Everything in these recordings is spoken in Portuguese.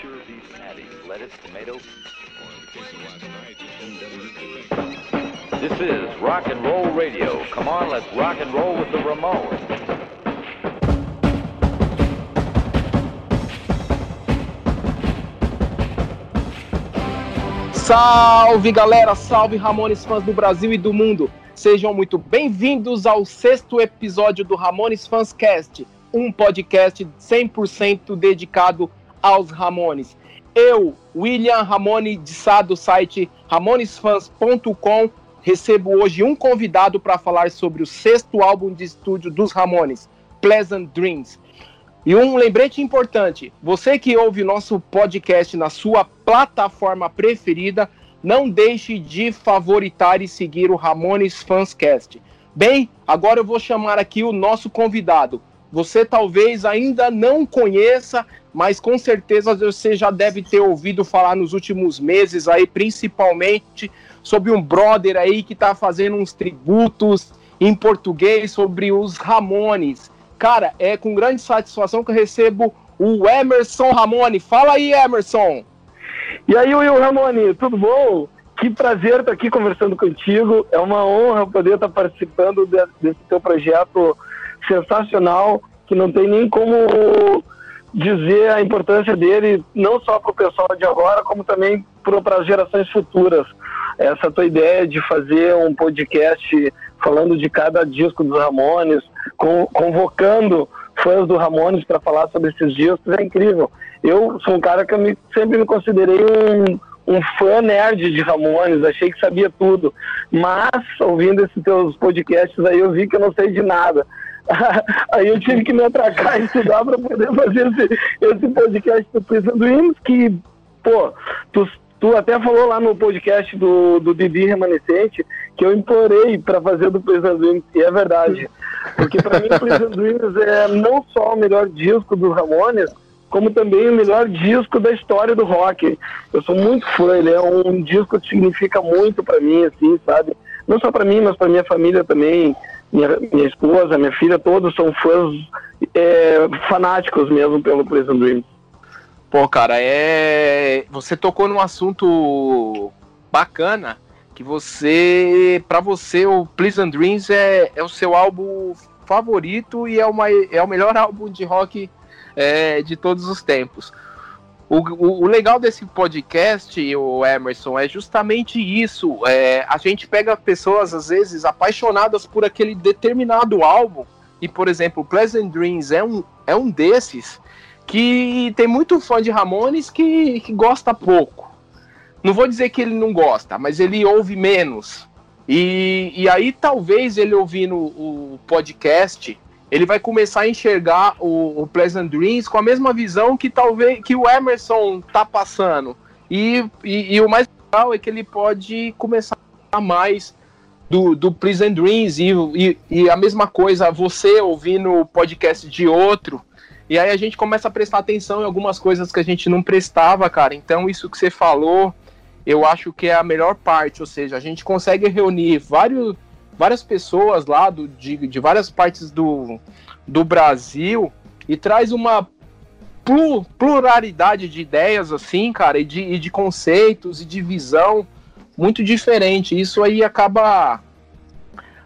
pure beef patty, lettuce, tomato. This is rock and roll radio. Come on, let's rock and roll with the Ramones. Salve galera, salve Ramones fãs do Brasil e do mundo. Sejam muito bem-vindos ao sexto episódio do Ramones Fans Cast, um podcast 100% dedicado aos Ramones. Eu, William Ramone de Sá, do site ramonesfans.com, recebo hoje um convidado para falar sobre o sexto álbum de estúdio dos Ramones, Pleasant Dreams. E um lembrete importante: você que ouve nosso podcast na sua plataforma preferida, não deixe de favoritar e seguir o Ramones Fanscast. Bem, agora eu vou chamar aqui o nosso convidado. Você talvez ainda não conheça, mas com certeza você já deve ter ouvido falar nos últimos meses aí, principalmente sobre um brother aí que tá fazendo uns tributos em português sobre os Ramones. Cara, é com grande satisfação que eu recebo o Emerson Ramone. Fala aí, Emerson. E aí, Will Ramone, tudo bom? Que prazer estar aqui conversando contigo. É uma honra poder estar participando de, desse teu projeto sensacional, que não tem nem como dizer a importância dele, não só para o pessoal de agora, como também para as gerações futuras. Essa tua ideia de fazer um podcast falando de cada disco dos Ramones, convocando fãs do Ramones para falar sobre esses discos, é incrível. Eu sou um cara que me, sempre me considerei um, um fã nerd de Ramones, achei que sabia tudo. Mas, ouvindo esses teus podcasts aí, eu vi que eu não sei de nada. aí eu tive que me atracar e estudar para poder fazer esse, esse podcast do Prison Dreams, que, pô, tu, tu até falou lá no podcast do, do Didi Remanescente que eu implorei para fazer do Prison Dreams, e é verdade. Porque para mim, Prison Dreams é não só o melhor disco dos Ramones, como também o melhor disco da história do rock. Eu sou muito fã, ele é um disco que significa muito para mim, assim, sabe? Não só para mim, mas para minha família também, minha, minha esposa, minha filha, todos são fãs é, fanáticos mesmo pelo Prison Dreams. Pô, cara, é. Você tocou num assunto bacana que você, para você, o Pleasant Dreams é, é o seu álbum favorito e é, uma, é o melhor álbum de rock é, de todos os tempos. O, o, o, legal desse podcast, o Emerson, é justamente isso. É, a gente pega pessoas, às vezes, apaixonadas por aquele determinado álbum, e, por exemplo, Pleasant Dreams é um, é um desses que tem muito fã de Ramones que, que gosta pouco. Não vou dizer que ele não gosta, mas ele ouve menos. E, e aí, talvez ele ouvindo o podcast, ele vai começar a enxergar o, o Pleasant Dreams com a mesma visão que talvez que o Emerson tá passando. E, e, e o mais legal é que ele pode começar a mais do, do Pleasant Dreams e, e, e, a mesma coisa, você ouvindo o podcast de outro. E aí a gente começa a prestar atenção em algumas coisas que a gente não prestava, cara. Então, isso que você falou eu acho que é a melhor parte, ou seja, a gente consegue reunir vários, várias pessoas lá do, de, de várias partes do, do Brasil e traz uma pluralidade de ideias, assim, cara, e de, e de conceitos e de visão muito diferente. Isso aí acaba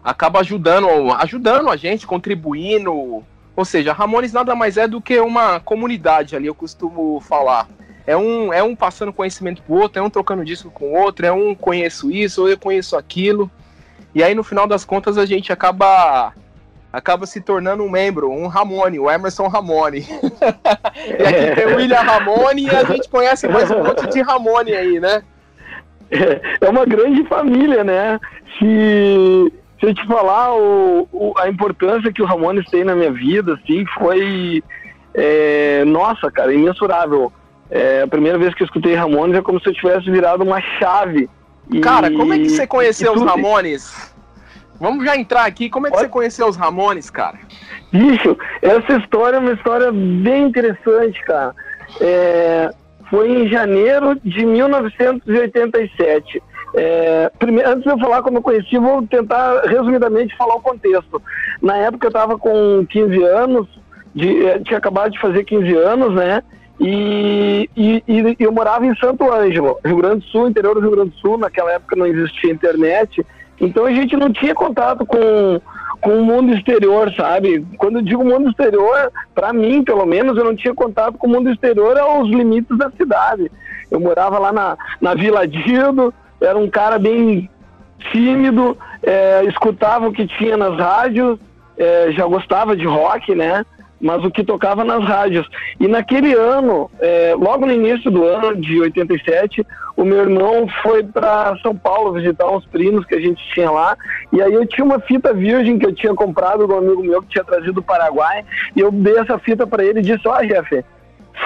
acaba ajudando, ajudando a gente, contribuindo. Ou seja, Ramones nada mais é do que uma comunidade ali, eu costumo falar. É um, é um passando conhecimento pro outro, é um trocando disco com o outro, é um conheço isso, ou eu conheço aquilo. E aí, no final das contas, a gente acaba acaba se tornando um membro, um Ramone, o Emerson Ramone. e aqui tem o William Ramone e a gente conhece mais um monte de Ramone aí, né? É uma grande família, né? Se, se eu te falar o, o, a importância que o Ramones tem na minha vida, assim, foi. É, nossa, cara, imensurável. É, a primeira vez que eu escutei Ramones é como se eu tivesse virado uma chave. E... Cara, como é que você conheceu os Ramones? Vamos já entrar aqui. Como é que Pode? você conheceu os Ramones, cara? Bicho, essa história é uma história bem interessante, cara. É, foi em janeiro de 1987. É, primeiro, antes de eu falar como eu conheci, vou tentar resumidamente falar o contexto. Na época eu estava com 15 anos, de, tinha acabado de fazer 15 anos, né? E, e, e, eu morava em Santo Ângelo, Rio Grande do Sul, interior do Rio Grande do Sul. Naquela época não existia internet, então a gente não tinha contato com, com o mundo exterior, sabe? Quando eu digo mundo exterior, para mim, pelo menos, eu não tinha contato com o mundo exterior aos limites da cidade. Eu morava lá na, na Vila Dido, era um cara bem tímido, é, escutava o que tinha nas rádios, é, já gostava de rock, né? Mas o que tocava nas rádios. E naquele ano, é, logo no início do ano de 87, o meu irmão foi para São Paulo visitar uns primos que a gente tinha lá. E aí eu tinha uma fita virgem que eu tinha comprado do amigo meu que tinha trazido do Paraguai. E eu dei essa fita para ele e disse: Ó, oh, Jeff,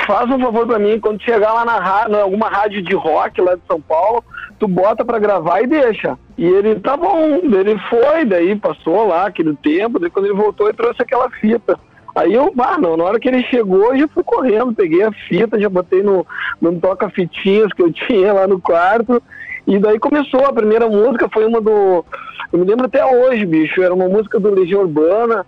faz um favor para mim, quando chegar lá na, alguma rádio de rock lá de São Paulo, tu bota para gravar e deixa. E ele, tá bom, ele foi, daí passou lá aquele tempo, daí quando ele voltou, ele trouxe aquela fita. Aí eu, ah, não, na hora que ele chegou, eu já fui correndo, peguei a fita, já botei no, no toca-fitinhas que eu tinha lá no quarto. E daí começou, a primeira música foi uma do. Eu me lembro até hoje, bicho, era uma música do Legião Urbana,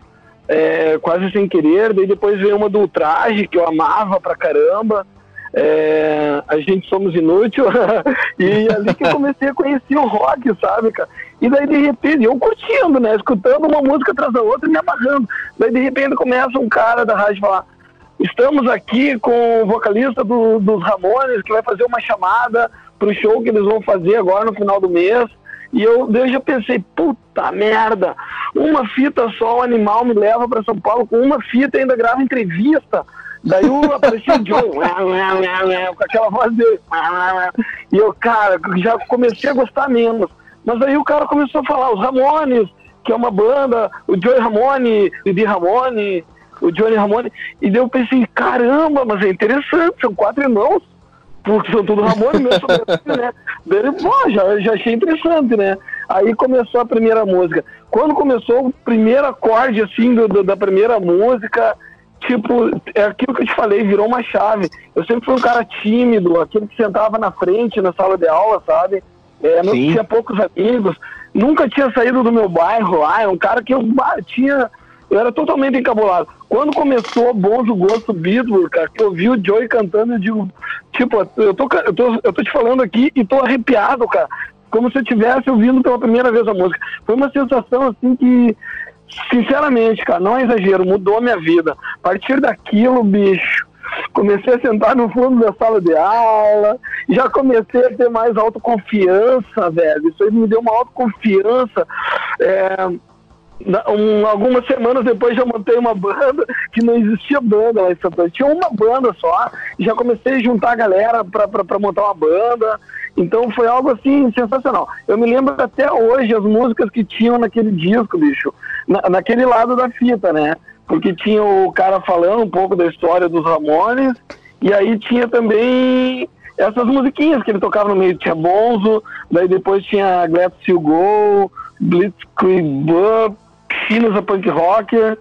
é, quase sem querer. Daí depois veio uma do Traje, que eu amava pra caramba é, a gente somos inútil, e ali que eu comecei a conhecer o rock, sabe, cara? E daí de repente, eu curtindo, né? Escutando uma música atrás da outra e me amarrando. Daí de repente começa um cara da rádio falar: Estamos aqui com o vocalista do, dos Ramones que vai fazer uma chamada pro show que eles vão fazer agora no final do mês. E eu, eu já pensei, puta merda, uma fita só, o animal me leva para São Paulo com uma fita e ainda grava entrevista. Daí o, apareceu o Joe, com aquela voz dele. E eu, cara, já comecei a gostar menos. Mas aí o cara começou a falar, os Ramones, que é uma banda, o Joey Ramone, o Didi Ramone, o Johnny Ramone. E daí eu pensei, caramba, mas é interessante, são quatro irmãos, porque são todos Ramone, meu sobrenome, né? Daí, pô, já, já achei interessante, né? Aí começou a primeira música. Quando começou o primeiro acorde, assim, do, do da primeira música, tipo, é aquilo que eu te falei, virou uma chave. Eu sempre fui um cara tímido, aquele que sentava na frente na sala de aula, sabe? É, não tinha poucos amigos, nunca tinha saído do meu bairro lá, é um cara que eu tinha. Eu era totalmente encabulado. Quando começou Bons o Gosto Beatles, cara, que eu vi o Joey cantando, eu digo, tipo, eu tô, eu tô, eu tô te falando aqui e tô arrepiado, cara. Como se eu estivesse ouvindo pela primeira vez a música. Foi uma sensação assim que Sinceramente, cara, não é exagero, mudou minha vida. A partir daquilo, bicho, comecei a sentar no fundo da sala de aula, já comecei a ter mais autoconfiança, velho. Isso aí me deu uma autoconfiança. É, um, algumas semanas depois já montei uma banda que não existia banda lá em Santana. Tinha uma banda só, já comecei a juntar a galera para montar uma banda. Então foi algo assim sensacional. Eu me lembro até hoje as músicas que tinham naquele disco, bicho, na, naquele lado da fita, né? Porque tinha o cara falando um pouco da história dos Ramones, e aí tinha também essas musiquinhas que ele tocava no meio. Tinha Bonzo, daí depois tinha Glad to Go, Blitzkrieg Bub, Chinos a Punk Rocker,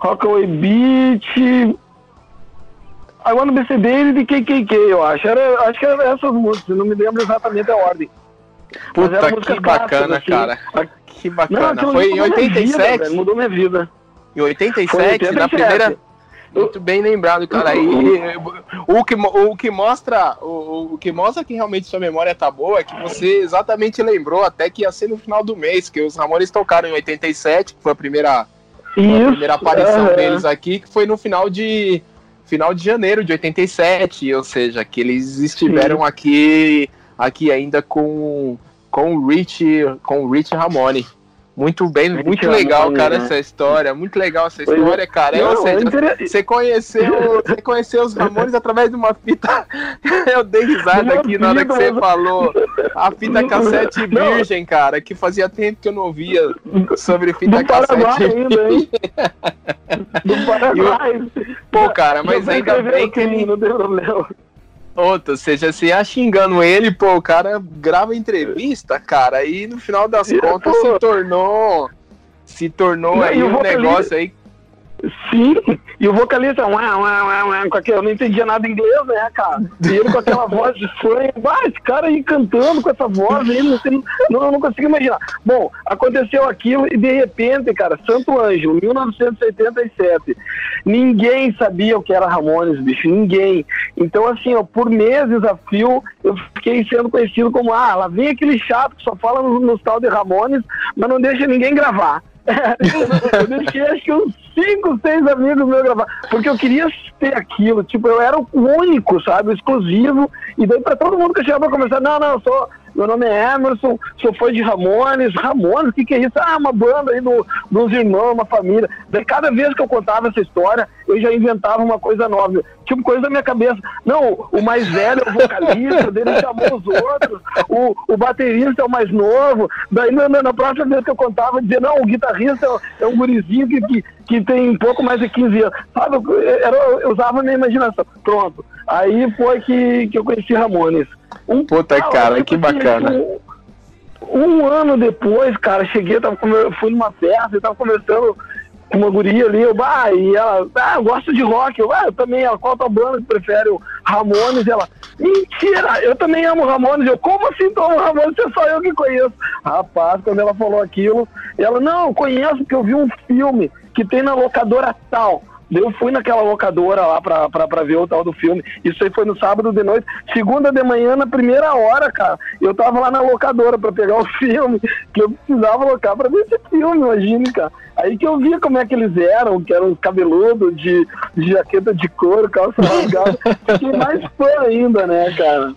Rockaway Beach, I Wanna Be Sedated de KKK, eu acho. Era, acho que era essas músicas, não me lembro exatamente a ordem. Puta, que bacana, assim. cara. Que bacana. Não, Foi em 87? Vida, mudou minha vida. Em 87, 87, na primeira... Muito bem lembrado, cara. E, o, que, o que mostra o, o, que mostra que realmente sua memória tá boa é que você exatamente lembrou até que ia ser no final do mês, que os Ramones tocaram em 87, que foi a primeira, a primeira aparição é. deles aqui, que foi no final de final de janeiro de 87, ou seja, que eles estiveram Sim. aqui aqui ainda com com o Rich com o Rich Ramone. Muito bem, muito legal, cara, né? essa história. Muito legal essa história, cara. Não, ou seja, você conheceu, você conheceu os Ramones através de uma fita. Eu dei risada aqui na hora que você falou. A fita cassete virgem, cara, que fazia tempo que eu não ouvia sobre fita do cassete. Ainda, hein? Do Paraguai. Pô, cara, mas ainda bem que ele. Não deu problema. Outro, ou seja, se ia xingando ele, pô, o cara grava entrevista, cara, e no final das contas se tornou. Se tornou aí um negócio aí. Sim, e o vocalista, uá, uá, uá, uá, com aquele, eu não entendia nada em inglês, né, cara? E ele com aquela voz de sonho, ah, esse cara aí cantando com essa voz aí, não, não, não consigo imaginar. Bom, aconteceu aquilo e de repente, cara, Santo Ângelo, 1987, ninguém sabia o que era Ramones, bicho, ninguém. Então, assim, ó, por meses a fio, eu fiquei sendo conhecido como, ah, lá vem aquele chato que só fala nos no tal de Ramones, mas não deixa ninguém gravar. eu deixei acho que uns cinco, seis amigos meus gravar, porque eu queria ter aquilo, tipo, eu era o único, sabe, o exclusivo, e daí pra todo mundo que chegava pra conversar, não, não, eu sou, meu nome é Emerson, sou fã de Ramones, Ramones, o que que é isso? Ah, uma banda aí do, dos irmãos, uma família, daí cada vez que eu contava essa história, eu já inventava uma coisa nova, tipo coisa da minha cabeça, não, o mais velho é o vocalista, dele chamou os outros, o, o baterista é o mais novo, daí na, na próxima vez que eu contava, dizia, não, o guitarrista é, é um gurizinho que, que que tem um pouco mais de 15 anos. Sabe, eu, era, eu usava a minha imaginação. Pronto. Aí foi que, que eu conheci Ramones. Um, Puta, ah, cara, que bacana. Um, um, ano depois, cara, cheguei, tava, fui numa festa e tava conversando com uma guria ali, eu, bah, e ela, ah, eu gosto de rock, eu, ah, eu também, ela, qual a tua banda que prefere? O Ramones, ela, mentira, eu também amo Ramones, eu, como assim tu ama Ramones, é só eu que conheço. Rapaz, quando ela falou aquilo, ela, não, conheço porque eu vi um filme que tem na locadora tal. Eu fui naquela locadora lá pra, pra, pra ver o tal do filme. Isso aí foi no sábado de noite. Segunda de manhã, na primeira hora, cara, eu tava lá na locadora pra pegar o filme, que eu precisava alocar pra ver esse filme, imagine, cara. Aí que eu via como é que eles eram, que eram cabeludos, de, de jaqueta de couro, calça rasgada. Fiquei mais fã ainda, né, cara?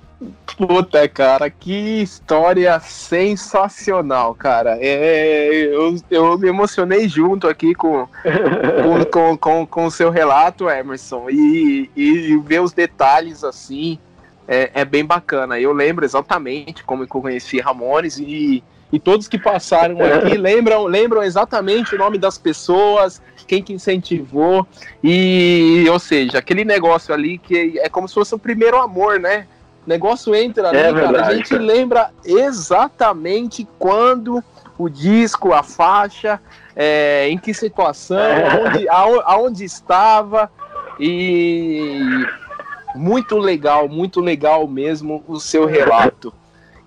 Puta, cara, que história sensacional, cara. É, eu, eu me emocionei junto aqui com, com, com, com, com o seu relato, Emerson, e, e ver os detalhes assim é, é, bem bacana. Eu lembro exatamente como eu conheci Ramones e, e todos que passaram aqui lembram, lembram exatamente o nome das pessoas, quem que incentivou, e ou seja, aquele negócio ali que é como se fosse o primeiro amor, né? negócio entra ali, é cara, a gente lembra exatamente quando o disco, a faixa, é, em que situação, é. aonde, aonde estava e muito legal, muito legal mesmo o seu relato.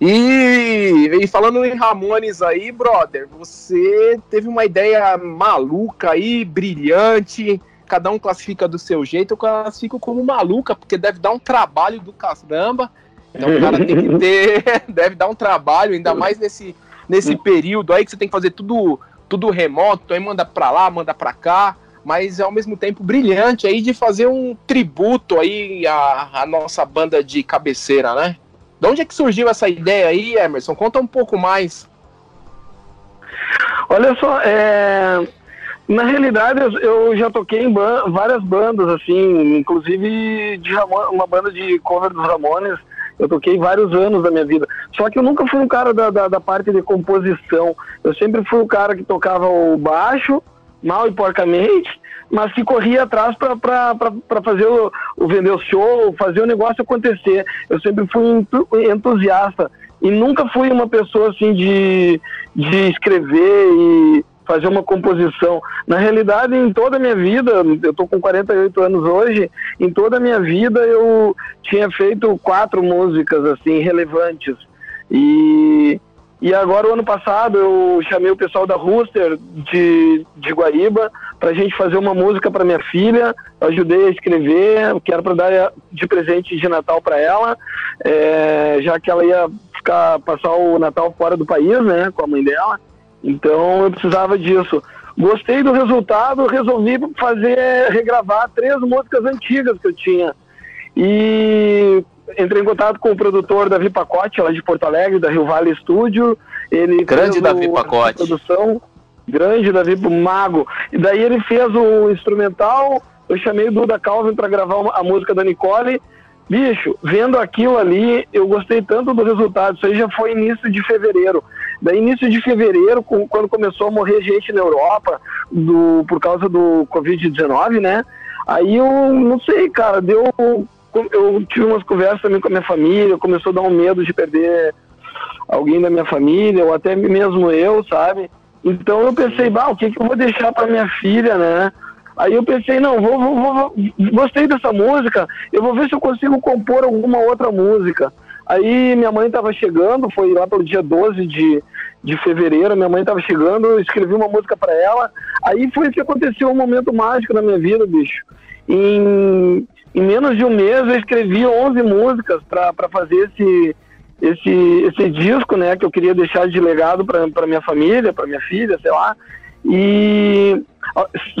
E, e, falando em Ramones aí, brother, você teve uma ideia maluca aí, brilhante, cada um classifica do seu jeito, eu classifico como maluca, porque deve dar um trabalho do caramba. Então o cara tem que ter, deve dar um trabalho, ainda mais nesse, nesse período aí que você tem que fazer tudo, tudo remoto, aí manda pra lá, manda pra cá, mas é ao mesmo tempo brilhante aí de fazer um tributo aí à, à nossa banda de cabeceira, né? De onde é que surgiu essa ideia aí, Emerson? Conta um pouco mais. Olha só, é, na realidade, eu, já toquei em várias bandas, assim, inclusive de Ramon, uma banda de cover dos Ramones. Eu toquei vários anos da minha vida. Só que eu nunca fui um cara da, da, da parte de composição. Eu sempre fui o cara que tocava o baixo, mal e porcamente, mas que corria atrás para fazer o, o, vender o show, fazer o negócio acontecer. Eu sempre fui entusiasta e nunca fui uma pessoa assim de, de escrever e fazer uma composição. Na realidade, em toda a minha vida, eu estou com 48 anos hoje, em toda a minha vida eu tinha feito quatro músicas assim relevantes. E, e agora, o ano passado, eu chamei o pessoal da Rooster de, de Guaíba para a gente fazer uma música para minha filha. ajudei a escrever, que era para dar de presente de Natal para ela, é, já que ela ia ficar passar o Natal fora do país, né, com a mãe dela. Então eu precisava disso. Gostei do resultado, resolvi fazer, regravar três músicas antigas que eu tinha. E entrei em contato com o produtor Davi Pacote, lá de Porto Alegre, da Rio Vale Studio. Ele grande Davi Pacote. Produção, grande Davi Mago. E daí ele fez o instrumental, eu chamei o Duda Calvin para gravar a música da Nicole. Bicho, vendo aquilo ali, eu gostei tanto do resultado. Isso aí já foi início de fevereiro. Daí, início de fevereiro, quando começou a morrer gente na Europa do, por causa do Covid-19, né? Aí eu não sei, cara, deu. Eu tive umas conversas também com a minha família, começou a dar um medo de perder alguém da minha família, ou até mesmo eu, sabe? Então eu pensei, bah, o que, que eu vou deixar para minha filha, né? Aí eu pensei, não, vou, vou, vou, gostei dessa música, eu vou ver se eu consigo compor alguma outra música. Aí minha mãe estava chegando, foi lá pelo dia 12 de, de fevereiro, minha mãe estava chegando, eu escrevi uma música para ela. Aí foi que aconteceu um momento mágico na minha vida, bicho. Em, em menos de um mês eu escrevi 11 músicas para fazer esse, esse, esse disco, né, que eu queria deixar de legado para minha família, para minha filha, sei lá. E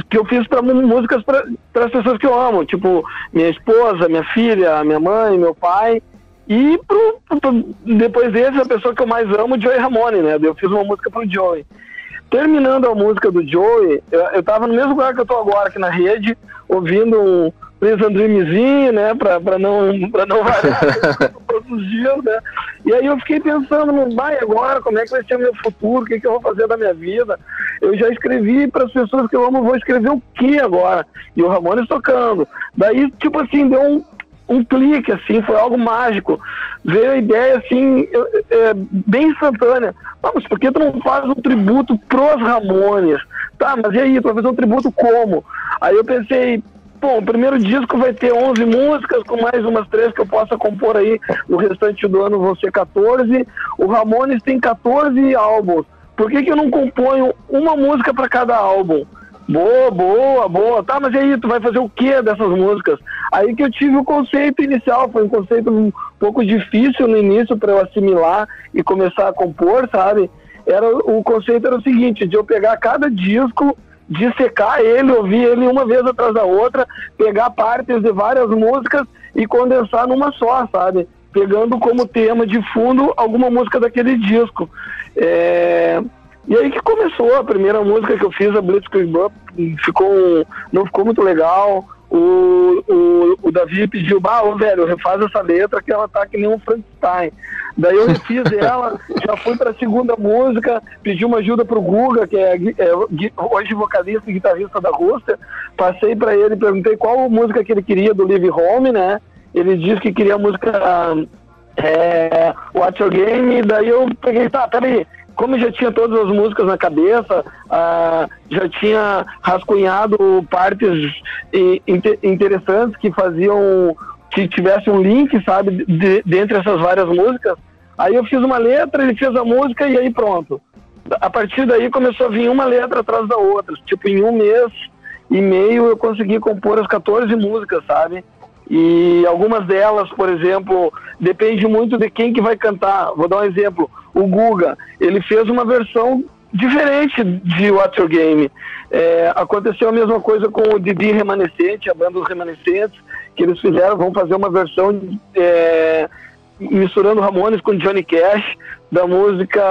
que eu fiz para músicas para as pessoas que eu amo, tipo minha esposa, minha filha, minha mãe, meu pai. E pro, pro, depois desse, a pessoa que eu mais amo, o Joey Ramone, né? Eu fiz uma música pro Joey. Terminando a música do Joey, eu, eu tava no mesmo lugar que eu tô agora, aqui na rede, ouvindo um Prison Dreamzinho, né? Pra, pra não, pra não variar todos os dias, né? E aí eu fiquei pensando, no vai agora, como é que vai ser o meu futuro, o que, que eu vou fazer da minha vida? Eu já escrevi para as pessoas que eu amo, vou escrever o que agora? E o Ramones tocando. Daí, tipo assim, deu um, um clique, assim, foi algo mágico. Veio a ideia, assim, é, bem instantânea. Vamos, por que tu não faz um tributo pros Ramones? Tá, mas e aí, tu vai fazer um tributo como? Aí eu pensei, Bom, o primeiro disco vai ter 11 músicas, com mais umas três que eu possa compor aí. No restante do ano vão ser 14. O Ramones tem 14 álbuns. Por que, que eu não componho uma música para cada álbum? Boa, boa, boa. Tá, mas e aí, tu vai fazer o que dessas músicas? Aí que eu tive o conceito inicial, foi um conceito um pouco difícil no início para eu assimilar e começar a compor, sabe? Era, o conceito era o seguinte, de eu pegar cada disco dissecar ele, ouvir ele uma vez atrás da outra, pegar partes de várias músicas e condensar numa só, sabe? Pegando como tema de fundo alguma música daquele disco. É... E aí que começou a primeira música que eu fiz, a Blitzkrieg Bump, ficou, não ficou muito legal o, o, o Davi pediu, bah, ô, velho, refaz essa letra que ela tá que nem um Frankenstein. Daí eu refiz ela, já fui pra segunda música, pedi uma ajuda pro Guga, que é, é hoje vocalista e guitarrista da Rússia. Passei para ele, perguntei qual música que ele queria do Live Home, né? Ele disse que queria a música é, What's Your Game, daí eu peguei, tá, peraí, como já tinha todas as músicas na cabeça, ah, já tinha rascunhado partes interessantes que faziam que tivesse um link, sabe, de, dentre essas várias músicas. Aí eu fiz uma letra, ele fez a música e aí pronto. A partir daí começou a vir uma letra atrás da outra. Tipo, em um mês e meio eu consegui compor as 14 músicas, sabe? E algumas delas, por exemplo, depende muito de quem que vai cantar. Vou dar um exemplo. O Guga, ele fez uma versão diferente de What's Your Game. É, aconteceu a mesma coisa com o Didi Remanescente, a banda dos Remanescentes, que eles fizeram, vão fazer uma versão é, misturando Ramones com Johnny Cash, da música.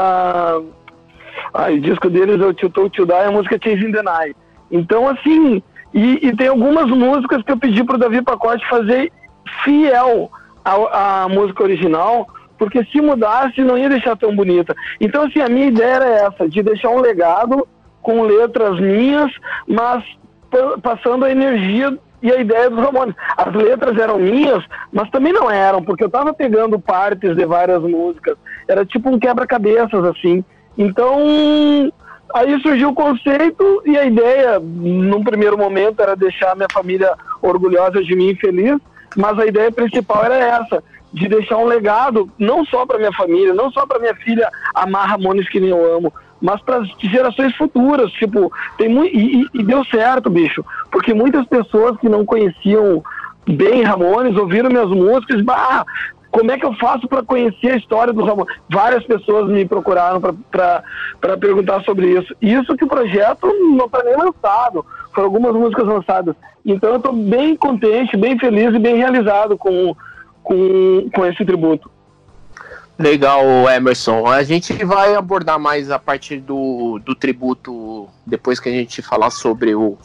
Ah, o disco deles é o Tio Tio Die, a música Chasing the Night. Então, assim, e, e, tem algumas músicas que eu pedi pro Davi Pacote fazer fiel à, música original, porque se mudasse não ia deixar tão bonita. Então, assim, a minha ideia era essa, de deixar um legado com letras minhas, mas passando a energia e a ideia dos Ramones. As letras eram minhas, mas também não eram, porque eu estava pegando partes de várias músicas. Era tipo um quebra-cabeças, assim. Então, Aí surgiu o conceito e a ideia, num primeiro momento, era deixar minha família orgulhosa de mim e feliz, mas a ideia principal era essa, de deixar um legado, não só para minha família, não só para minha filha amar Ramones que nem eu amo, mas para gerações futuras. Tipo, tem muito. E, e, deu certo, bicho, porque muitas pessoas que não conheciam bem Ramones ouviram minhas músicas, bah, como é que eu faço para conhecer a história dos Ramones? Várias pessoas me procuraram para perguntar sobre isso. Isso que o projeto não está nem lançado, foram algumas músicas lançadas. Então eu estou bem contente, bem feliz e bem realizado com, com, com esse tributo. Legal, Emerson. A gente vai abordar mais a partir do, do tributo depois que a gente falar sobre o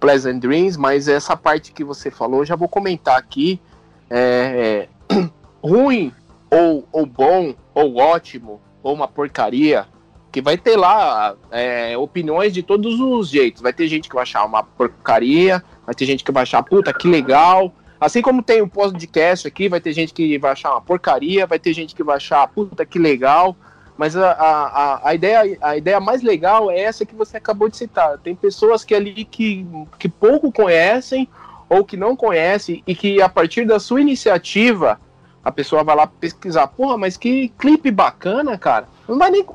Pleasant Dreams, mas essa parte que você falou, já vou comentar aqui. É, é ruim ou, ou bom ou ótimo ou uma porcaria, que vai ter lá é, opiniões de todos os jeitos. Vai ter gente que vai achar uma porcaria, vai ter gente que vai achar, puta, que legal. Assim como tem o podcast aqui, vai ter gente que vai achar uma porcaria, vai ter gente que vai achar, puta, que legal. Mas a, a, a, ideia, a ideia mais legal é essa que você acabou de citar. Tem pessoas que ali que, que pouco conhecem ou que não conhecem e que a partir da sua iniciativa a pessoa vai lá pesquisar. Porra, mas que clipe bacana, cara. Não vai nem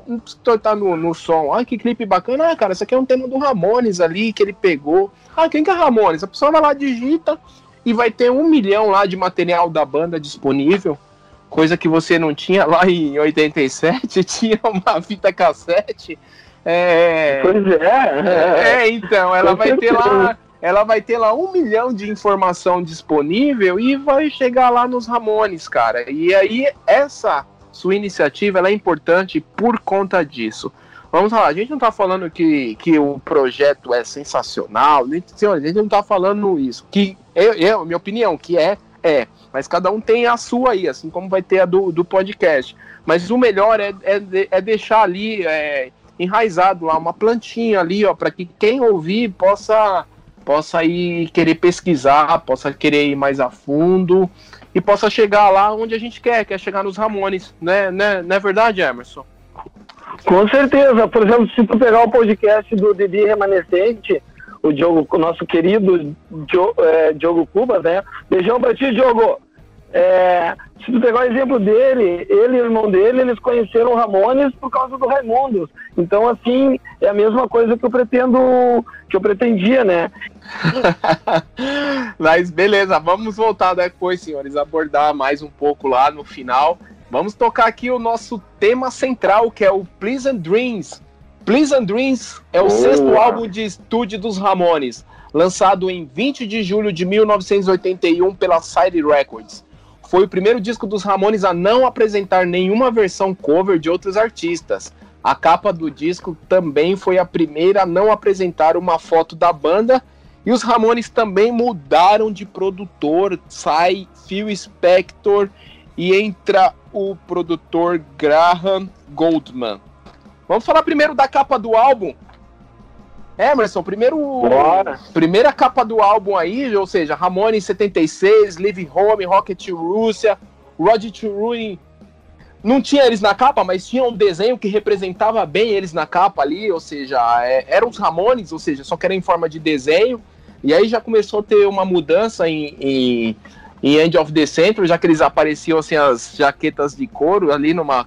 tortar no, no som. Ah, que clipe bacana. Ah, cara, isso aqui é um tema do Ramones ali que ele pegou. Ah, quem que é Ramones? A pessoa vai lá, digita e vai ter um milhão lá de material da banda disponível coisa que você não tinha lá em 87, tinha uma fita cassete. É... Pois é. É, então, ela vai ter lá. Ela vai ter lá um milhão de informação disponível e vai chegar lá nos Ramones, cara. E aí, essa sua iniciativa ela é importante por conta disso. Vamos lá, a gente não tá falando que, que o projeto é sensacional, senhor, a gente não tá falando isso. Que eu, eu, minha opinião, que é, é. Mas cada um tem a sua aí, assim como vai ter a do, do podcast. Mas o melhor é, é, é deixar ali é, enraizado lá uma plantinha ali, ó, para que quem ouvir possa possa ir querer pesquisar, possa querer ir mais a fundo e possa chegar lá onde a gente quer, quer chegar nos Ramones, né? né não é verdade, Emerson? Com certeza. Por exemplo, se tu pegar o podcast do Didi Remanescente, o Diogo, o nosso querido Diogo, é, Diogo Cubas, né? Beijão pra ti, Diogo. É, se tu pegar o exemplo dele, ele e o irmão dele, eles conheceram o Ramones por causa do Raimundos. Então, assim, é a mesma coisa que eu pretendo, que eu pretendia, né? Mas beleza, vamos voltar depois, senhores, abordar mais um pouco lá no final. Vamos tocar aqui o nosso tema central, que é o Pleasant Dreams. Pleasant Dreams é o sexto álbum de estúdio dos Ramones, lançado em 20 de julho de 1981 pela Side Records. Foi o primeiro disco dos Ramones a não apresentar nenhuma versão cover de outros artistas. A capa do disco também foi a primeira a não apresentar uma foto da banda e os Ramones também mudaram de produtor, sai Phil Spector e entra o produtor Graham Goldman. Vamos falar primeiro da capa do álbum. Emerson, primeiro, Bora. primeira capa do álbum aí, ou seja, Ramone 76, Live Home, Rocket Russia, Rod to Ruin. Não tinha eles na capa, mas tinha um desenho que representava bem eles na capa ali, ou seja, é, eram os Ramones, ou seja, só que era em forma de desenho. E aí já começou a ter uma mudança em, em, em End of the Century, já que eles apareciam assim as jaquetas de couro ali numa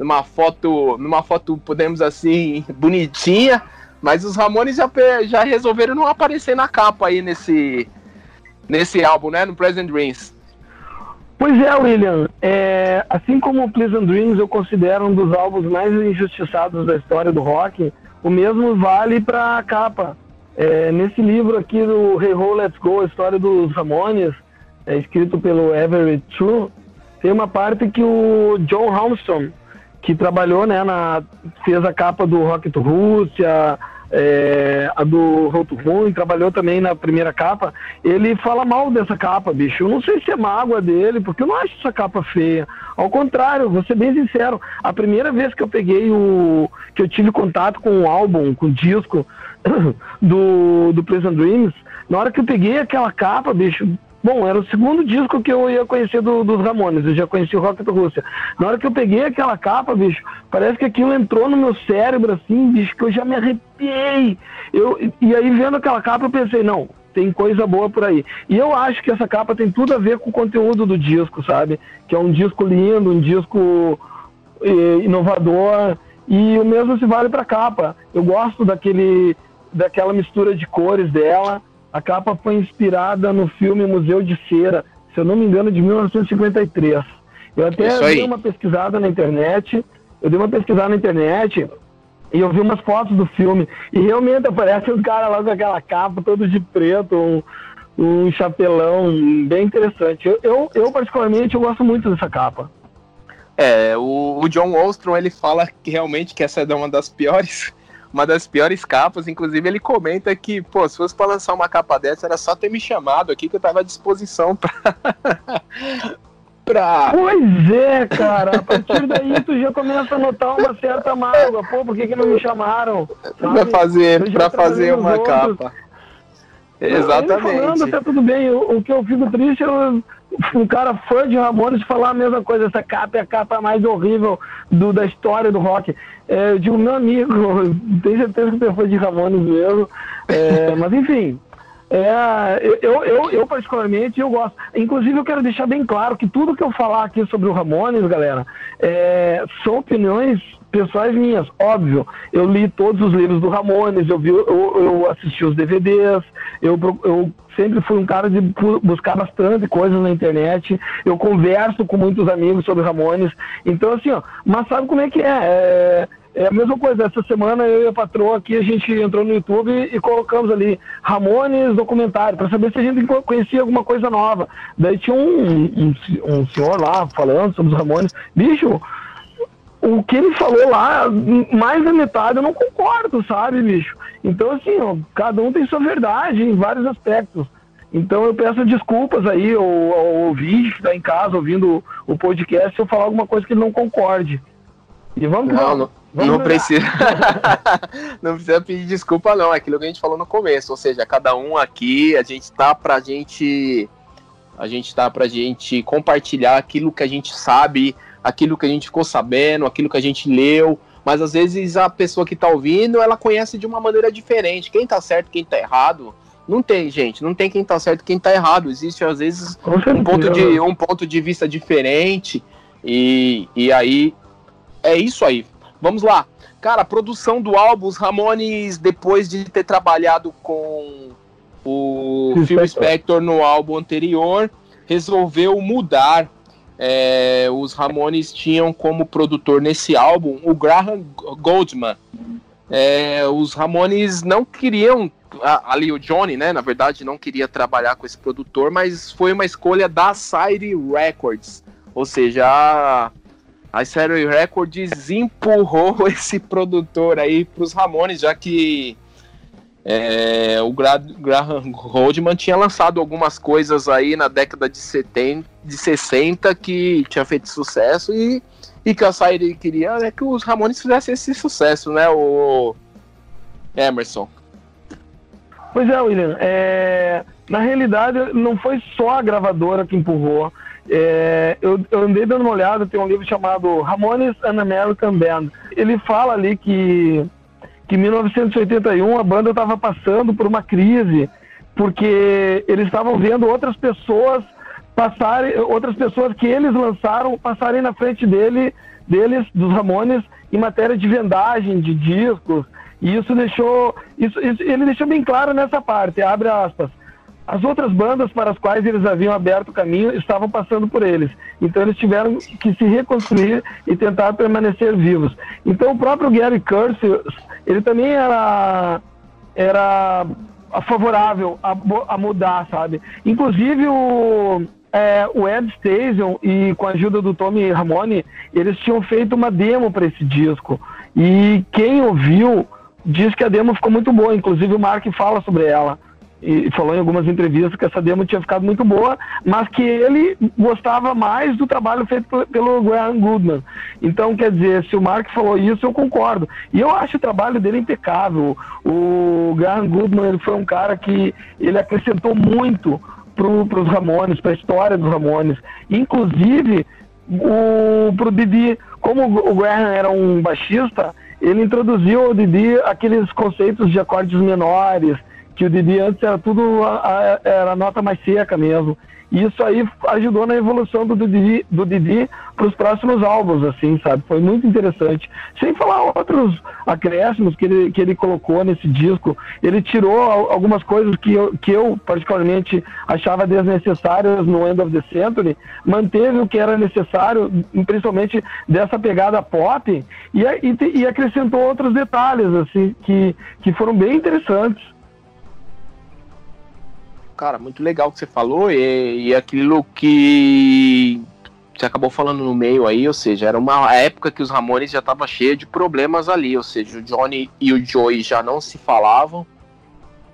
numa foto, numa foto, podemos assim, bonitinha, mas os Ramones já, já resolveram não aparecer na capa aí nesse, nesse álbum, né, no Present Dreams. Pois é, William. É, assim como o Pleasant Dreams eu considero um dos álbuns mais injustiçados da história do rock, o mesmo vale para a capa. É, nesse livro aqui do Hey Ho Let's Go, a história dos Ramones, é, escrito pelo Everett True, tem uma parte que o John Armstrong que trabalhou, né, na, fez a capa do Rock to Rússia, é, a do Roto Ruim, trabalhou também na primeira capa. Ele fala mal dessa capa, bicho. Eu não sei se é mágoa dele, porque eu não acho essa capa feia. Ao contrário, vou ser bem sincero. A primeira vez que eu peguei o. que eu tive contato com o álbum, com o disco do, do Pleasant Dreams, na hora que eu peguei aquela capa, bicho, Bom, era o segundo disco que eu ia conhecer do, dos Ramones, eu já conheci o Rock da Rússia. Na hora que eu peguei aquela capa, bicho, parece que aquilo entrou no meu cérebro, assim, bicho, que eu já me arrepiei. Eu, e aí, vendo aquela capa, eu pensei, não, tem coisa boa por aí. E eu acho que essa capa tem tudo a ver com o conteúdo do disco, sabe? Que é um disco lindo, um disco eh, inovador, e o mesmo se vale para capa. Eu gosto daquele, daquela mistura de cores dela, a capa foi inspirada no filme Museu de Cera, se eu não me engano, de 1953. Eu até dei uma pesquisada na internet, eu dei uma pesquisada na internet e eu vi umas fotos do filme. E realmente aparece os caras lá com aquela capa, todos de preto, um, um chapelão, bem interessante. Eu, eu, eu, particularmente, eu gosto muito dessa capa. É, o, o John Ostrom, ele fala que realmente que essa é uma das piores uma das piores capas. Inclusive, ele comenta que, pô, se fosse pra lançar uma capa dessa, era só ter me chamado aqui que eu tava à disposição pra. pra... Pois é, cara. A partir daí tu já começa a notar uma certa mágoa. Pô, por que, que não me chamaram? Sabe? Pra fazer, pra fazer uma outros. capa. Exatamente. Falando, até tudo bem. O, o, que eu fico triste é um cara fã de Ramones falar a mesma coisa. Essa capa é a capa mais horrível do, da história do rock. É, eu digo, meu amigo, tenho certeza que você é fã de Ramones mesmo. É, mas enfim. É, eu, eu, eu, particularmente, eu gosto. Inclusive, eu quero deixar bem claro que tudo que eu falar aqui sobre o Ramones, galera, é, são opiniões pessoais minhas, óbvio. Eu li todos os livros do Ramones, eu, vi, eu, eu assisti os DVDs, eu, eu sempre fui um cara de buscar bastante coisas na internet, eu converso com muitos amigos sobre Ramones. Então, assim, ó, mas sabe como é que é? é é a mesma coisa, essa semana eu e a patroa aqui, a gente entrou no YouTube e colocamos ali Ramones documentário, para saber se a gente conhecia alguma coisa nova. Daí tinha um, um, um senhor lá falando sobre os Ramones. Bicho, o que ele falou lá, mais da metade eu não concordo, sabe, bicho? Então, assim, ó, cada um tem sua verdade em vários aspectos. Então eu peço desculpas aí ao, ao ouvinte que está em casa ouvindo o podcast se eu falar alguma coisa que ele não concorde. E vamos não, não, vamos não precisa. não precisa pedir desculpa, não. É aquilo que a gente falou no começo. Ou seja, cada um aqui, a gente tá pra gente. A gente tá pra gente compartilhar aquilo que a gente sabe, aquilo que a gente ficou sabendo, aquilo que a gente leu. Mas às vezes a pessoa que tá ouvindo, ela conhece de uma maneira diferente. Quem tá certo, quem tá errado. Não tem, gente. Não tem quem tá certo quem tá errado. Existe, às vezes, um ponto, de, um ponto de vista diferente. E, e aí é isso aí. Vamos lá. Cara, produção do álbum, os Ramones, depois de ter trabalhado com o Phil Spector no álbum anterior, resolveu mudar. É, os Ramones tinham como produtor nesse álbum o Graham Goldman. É, os Ramones não queriam ali o Johnny, né, na verdade não queria trabalhar com esse produtor, mas foi uma escolha da Side Records, ou seja, a, a Stereo Records empurrou esse produtor aí para os Ramones, já que é, o Graham Goldman tinha lançado algumas coisas aí na década de, 70, de 60 que tinha feito sucesso e, e que a Sairi queria é que os Ramones fizessem esse sucesso, né, o Emerson? Pois é, William. É, na realidade, não foi só a gravadora que empurrou. É, eu, eu, andei dando uma olhada, tem um livro chamado Ramones An American Band. Ele fala ali que, que em 1981 a banda estava passando por uma crise, porque eles estavam vendo outras pessoas passarem, outras pessoas que eles lançaram passarem na frente dele, deles, dos Ramones, em matéria de vendagem de discos. E isso deixou, isso, isso, ele deixou bem claro nessa parte, abre aspas. As outras bandas para as quais eles haviam aberto o caminho estavam passando por eles. Então eles tiveram que se reconstruir e tentar permanecer vivos. Então o próprio Gary Curse, ele também era, era favorável a, a mudar, sabe? Inclusive o, é, o Ed Station e com a ajuda do Tommy Ramone, eles tinham feito uma demo para esse disco. E quem ouviu diz que a demo ficou muito boa, inclusive o Mark fala sobre ela e falou em algumas entrevistas que essa demo tinha ficado muito boa, mas que ele gostava mais do trabalho feito pelo Graham Goodman. Então, quer dizer, se o Mark falou isso, eu concordo. E eu acho o trabalho dele impecável. O Graham Goodman ele foi um cara que ele acrescentou muito para os Ramones, para a história dos Ramones. Inclusive, o Didi, como o Graham era um baixista, ele introduziu ao Didi aqueles conceitos de acordes menores, que o Didi antes era tudo era nota mais seca mesmo. E isso aí ajudou na evolução do Didi, do Didi para os próximos álbuns, assim, sabe? Foi muito interessante. Sem falar outros acréscimos que ele, que ele colocou nesse disco. Ele tirou algumas coisas que eu, que eu particularmente achava desnecessárias no End of the Century, manteve o que era necessário, principalmente dessa pegada pop, e, e, e acrescentou outros detalhes, assim, que, que foram bem interessantes cara, muito legal que você falou e, e aquilo que você acabou falando no meio aí, ou seja, era uma época que os Ramones já estavam cheios de problemas ali, ou seja, o Johnny e o Joey já não se falavam.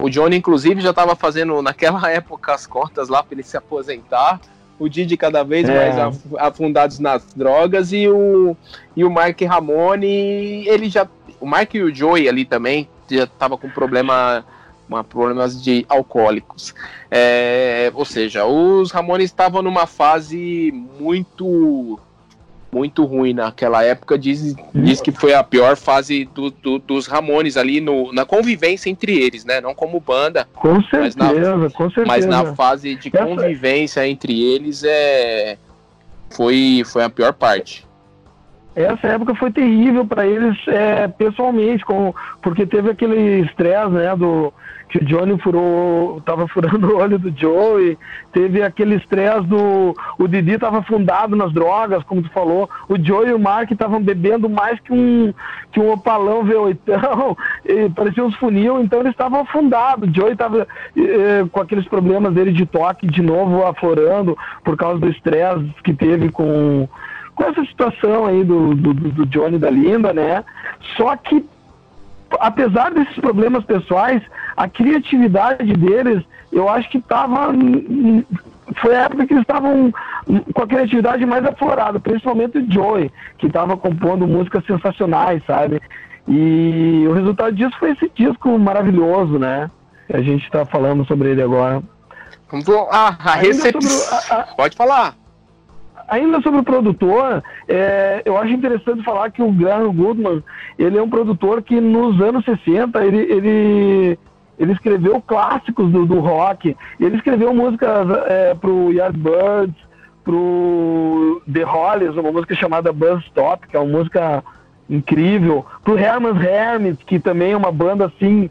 O Johnny, inclusive, já estava fazendo naquela época as contas lá para ele se aposentar. O Didi cada vez é. mais afundados nas drogas e o, e o Mark Ramone, ele já. O Mark e o Joey ali também já tava com problema uma problemas de alcoólicos. É, ou seja, os Ramones estavam numa fase muito muito ruim naquela época. Diz, diz que foi a pior fase do, do, dos Ramones ali no, na convivência entre eles, né? Não como banda. Com certeza, na, com certeza. Mas na fase de convivência entre eles é foi, foi a pior parte. Essa época foi terrível para eles é, pessoalmente, com, porque teve aquele estresse, né, do que o Johnny furou, tava furando o olho do Joey, teve aquele estresse do o Didi tava afundado nas drogas, como tu falou, o Joey e o Mark estavam bebendo mais que um que um opalão V8, parecia uns funil, então eles estavam afundados. O Joey tava com aqueles problemas dele de toque de novo aflorando por causa do estresse que teve com com essa situação aí do, do, do Johnny da Linda, né? Só que apesar desses problemas pessoais, a criatividade deles, eu acho que estava. Foi a época que eles estavam com a criatividade mais aflorada, principalmente o Joey, que estava compondo músicas sensacionais, sabe? E o resultado disso foi esse disco maravilhoso, né? A gente está falando sobre ele agora. Ah, a recepção. Pode falar ainda sobre o produtor, é, eu acho interessante falar que o Graham Goodman, ele é um produtor que nos anos 60, ele, ele, ele escreveu clássicos do, do rock, ele escreveu músicas é, pro Yardbirds, pro The Hollies, uma música chamada Buzz Stop, que é uma música incrível, pro Herman's Hermits, que também é uma banda assim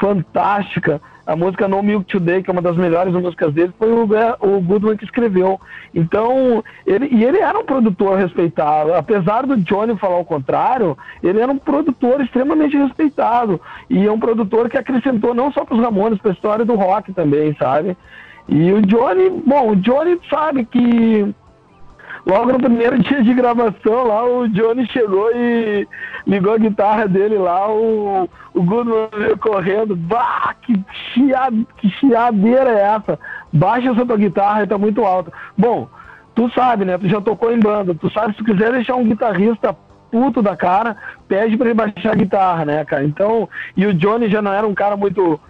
fantástica. A música No Milk Today, que é uma das melhores músicas dele, foi o, o Goodman que escreveu. Então, ele, e ele era um produtor respeitado. Apesar do Johnny falar o contrário, ele era um produtor extremamente respeitado. E é um produtor que acrescentou não só para os Ramones, para a história do rock também, sabe? E o Johnny, bom, o Johnny sabe que Logo no primeiro dia de gravação lá, o Johnny chegou e ligou a guitarra dele lá, o, o Goodman veio correndo. Bah, que, chiado, que chiadeira é essa? Baixa essa tua guitarra, tá muito alta. Bom, tu sabe, né? Tu já tocou em banda. Tu sabe, se tu quiser deixar um guitarrista puto da cara, pede para ele baixar a guitarra, né, cara? Então, e o Johnny já não era um cara muito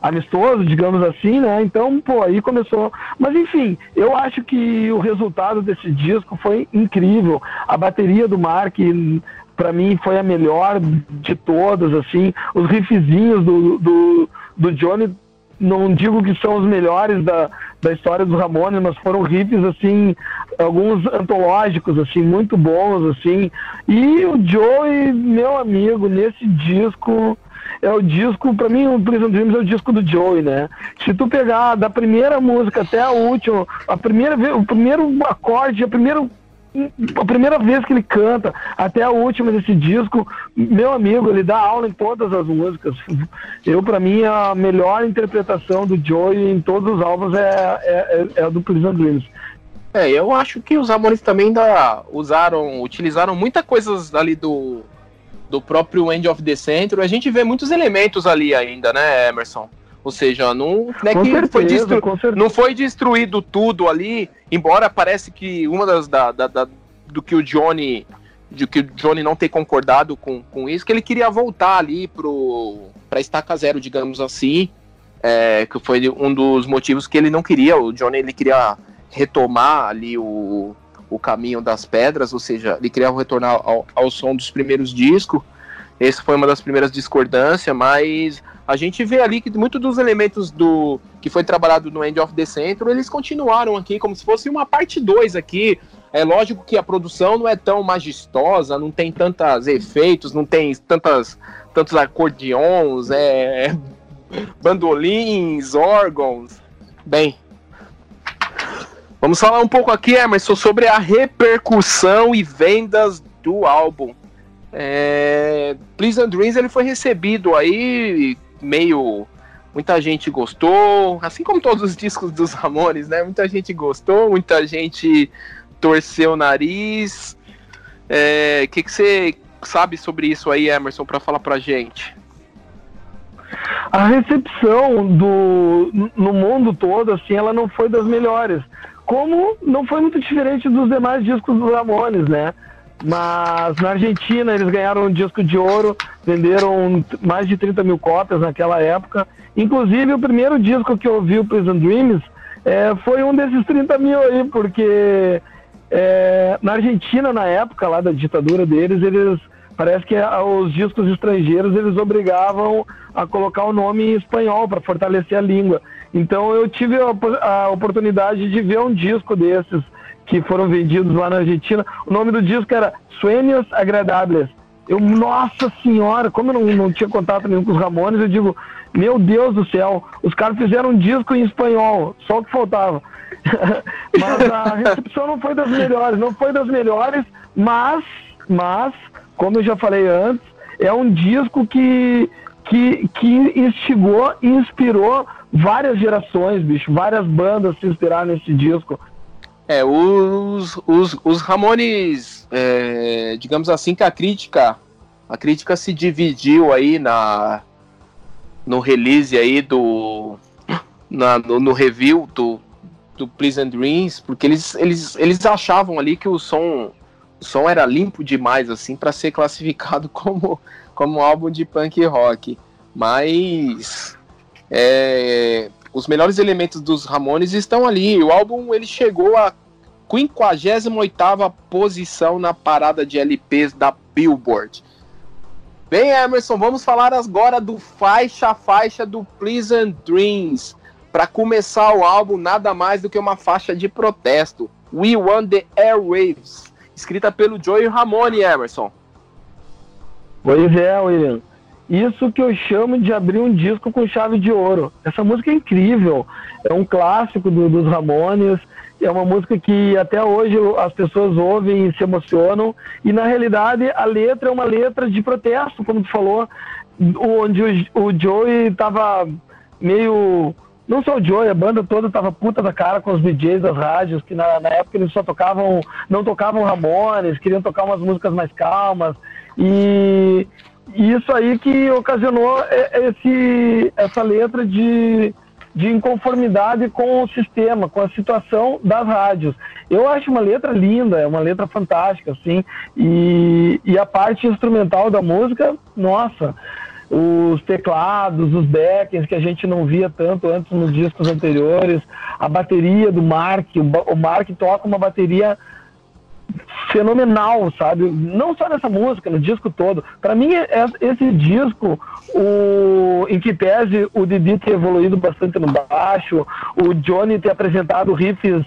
amistoso, digamos assim, né? Então, pô, aí começou. Mas enfim, eu acho que o resultado desse disco foi incrível. A bateria do Mark, para mim, foi a melhor de todas, assim. Os riffzinhos do, do, do Johnny, não digo que são os melhores da, da história dos Ramones, mas foram riffs, assim, alguns antológicos, assim, muito bons, assim. E o Joey, meu amigo, nesse disco é o disco, para mim o Prison Dreams é o disco do Joey, né? Se tu pegar da primeira música até a última, a primeira o primeiro acorde, a primeira a primeira vez que ele canta até a última desse disco, meu amigo, ele dá aula em todas as músicas. Eu, para mim, a melhor interpretação do Joey em todos os álbuns é, é, é a do Prison Dreams. É, eu acho que os Amores também ainda usaram, utilizaram muita coisas ali do, do próprio End of the Century, a gente vê muitos elementos ali ainda, né, Emerson? Ou seja, não, não, é que certeza, foi destru... não foi destruído tudo ali, embora parece que uma das da, da, da, do que o Johnny de que o Johnny não ter concordado com, com isso, que ele queria voltar ali pro para estaca zero, digamos assim, é, que foi um dos motivos que ele não queria. O Johnny ele queria retomar ali o, o caminho das pedras, ou seja, ele queria retornar ao, ao som dos primeiros discos. Essa foi uma das primeiras discordâncias, mas a gente vê ali que muitos dos elementos do que foi trabalhado no End of the Century, eles continuaram aqui como se fosse uma parte 2 aqui. É lógico que a produção não é tão majestosa, não tem tantos efeitos, não tem tantas, tantos acordeons, é bandolins, órgãos. Bem, Vamos falar um pouco aqui, Emerson, sobre a repercussão e vendas do álbum. É, Please and Dreams ele foi recebido aí meio muita gente gostou, assim como todos os discos dos Amores, né? Muita gente gostou, muita gente torceu o nariz. O é, que, que você sabe sobre isso aí, Emerson, para falar pra gente? A recepção do no mundo todo, assim, ela não foi das melhores como não foi muito diferente dos demais discos dos Ramones, né? Mas na Argentina eles ganharam um disco de ouro, venderam mais de 30 mil cópias naquela época. Inclusive o primeiro disco que eu ouvi, o Prison Dreams, é, foi um desses 30 mil aí, porque é, na Argentina, na época lá da ditadura deles, eles parece que os discos estrangeiros eles obrigavam a colocar o nome em espanhol para fortalecer a língua. Então eu tive a, a, oportunidade de ver um disco desses que foram vendidos lá na Argentina. O nome do disco era Sueños Agradables. Eu, nossa senhora, como eu não, não tinha contato nenhum com os Ramones, eu digo, meu Deus do céu, os caras fizeram um disco em espanhol, só o que faltava. mas a recepção não foi das melhores, não foi das melhores, mas, mas, como eu já falei antes, é um disco que, que, que instigou e inspirou várias gerações, bicho, várias bandas se inspiraram nesse disco. É, os, os, os Ramones, é, digamos assim, que a crítica, a crítica se dividiu aí na, no release aí do, na, no, no review do, do Pleasant Dreams, porque eles, eles, eles achavam ali que o som, o som era limpo demais assim para ser classificado como, como álbum de punk rock. Mas é, os melhores elementos dos Ramones estão ali. O álbum ele chegou a 58ª posição na parada de LPs da Billboard. Bem, Emerson, vamos falar agora do faixa a faixa do Prison Dreams. Para começar o álbum, nada mais do que uma faixa de protesto, We Want the Airwaves, escrita pelo Joey Ramone, Emerson. Pois é, William. Isso que eu chamo de abrir um disco com chave de ouro. Essa música é incrível. É um clássico do, dos Ramones. É uma música que até hoje as pessoas ouvem e se emocionam. E na realidade a letra é uma letra de protesto, como tu falou, onde o, o Joey estava meio. Não só o Joey, a banda toda estava puta da cara com os DJs das rádios, que na, na época eles só tocavam, não tocavam Ramones, queriam tocar umas músicas mais calmas. E, isso aí que ocasionou esse, essa letra de, de inconformidade com o sistema, com a situação das rádios. Eu acho uma letra linda, é uma letra fantástica, assim, e, e a parte instrumental da música, nossa, os teclados, os backings que a gente não via tanto antes nos discos anteriores, a bateria do Mark, o Mark toca uma bateria fenomenal, sabe? Não só nessa música, no disco todo. Para mim, é, é, esse disco, o, em que pese o Didi ter evoluído bastante no baixo, o Johnny ter apresentado riffs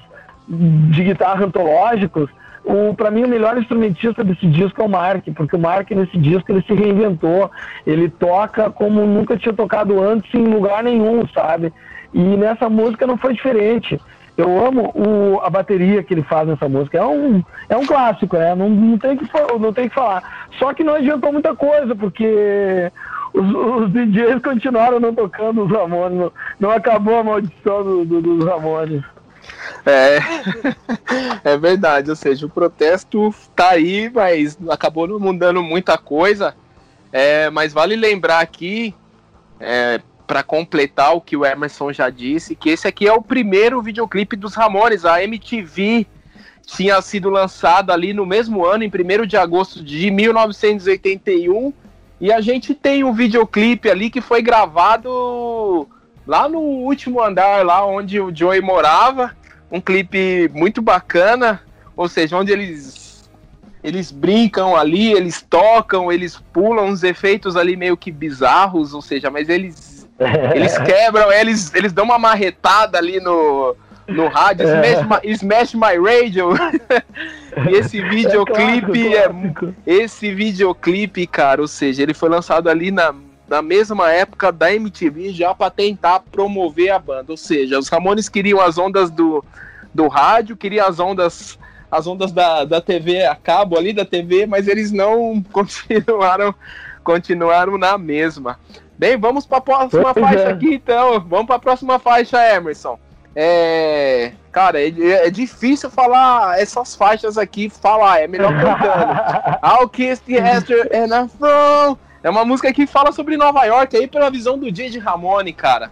de guitarra antológicos, o para mim o melhor instrumentista desse disco é o Mark, porque o Mark nesse disco ele se reinventou, ele toca como nunca tinha tocado antes em lugar nenhum, sabe? E nessa música não foi diferente. Eu amo o, a bateria que ele faz nessa música. É um, é um clássico, né? Não, não, tem que, não tem que falar. Só que não adiantou muita coisa, porque os, os DJs continuaram não tocando os Ramones. Não, não acabou a maldição do, do, dos Ramones. É, é verdade, ou seja, o protesto tá aí, mas acabou não mudando muita coisa. É, mas vale lembrar aqui, é, para completar o que o Emerson já disse, que esse aqui é o primeiro videoclipe dos Ramones. A MTV tinha sido lançado ali no mesmo ano, em 1 de agosto de 1981. E a gente tem um videoclipe ali que foi gravado lá no último andar, lá onde o Joey morava. Um clipe muito bacana, ou seja, onde eles eles brincam ali, eles tocam, eles pulam uns efeitos ali meio que bizarros, ou seja, mas eles eles quebram, eles, eles dão uma marretada ali no, no rádio, é. smash, my, smash my radio. e esse é videoclipe é, clássico, é, esse videoclipe, cara, ou seja, ele foi lançado ali na, na mesma época da MTV já para tentar promover a banda. Ou seja, os Ramones queriam as ondas do, do rádio, queriam as ondas as ondas da, da TV a cabo ali da TV, mas eles não continuaram continuaram na mesma. Bem, vamos para a próxima pois faixa é. aqui, então. Vamos para a próxima faixa, Emerson. É, cara, é, é, difícil falar essas faixas aqui, falar, é melhor cantando. I'll kiss the Esther and I'm from. É uma música que fala sobre Nova York aí pela visão do J.J. Ramone, cara.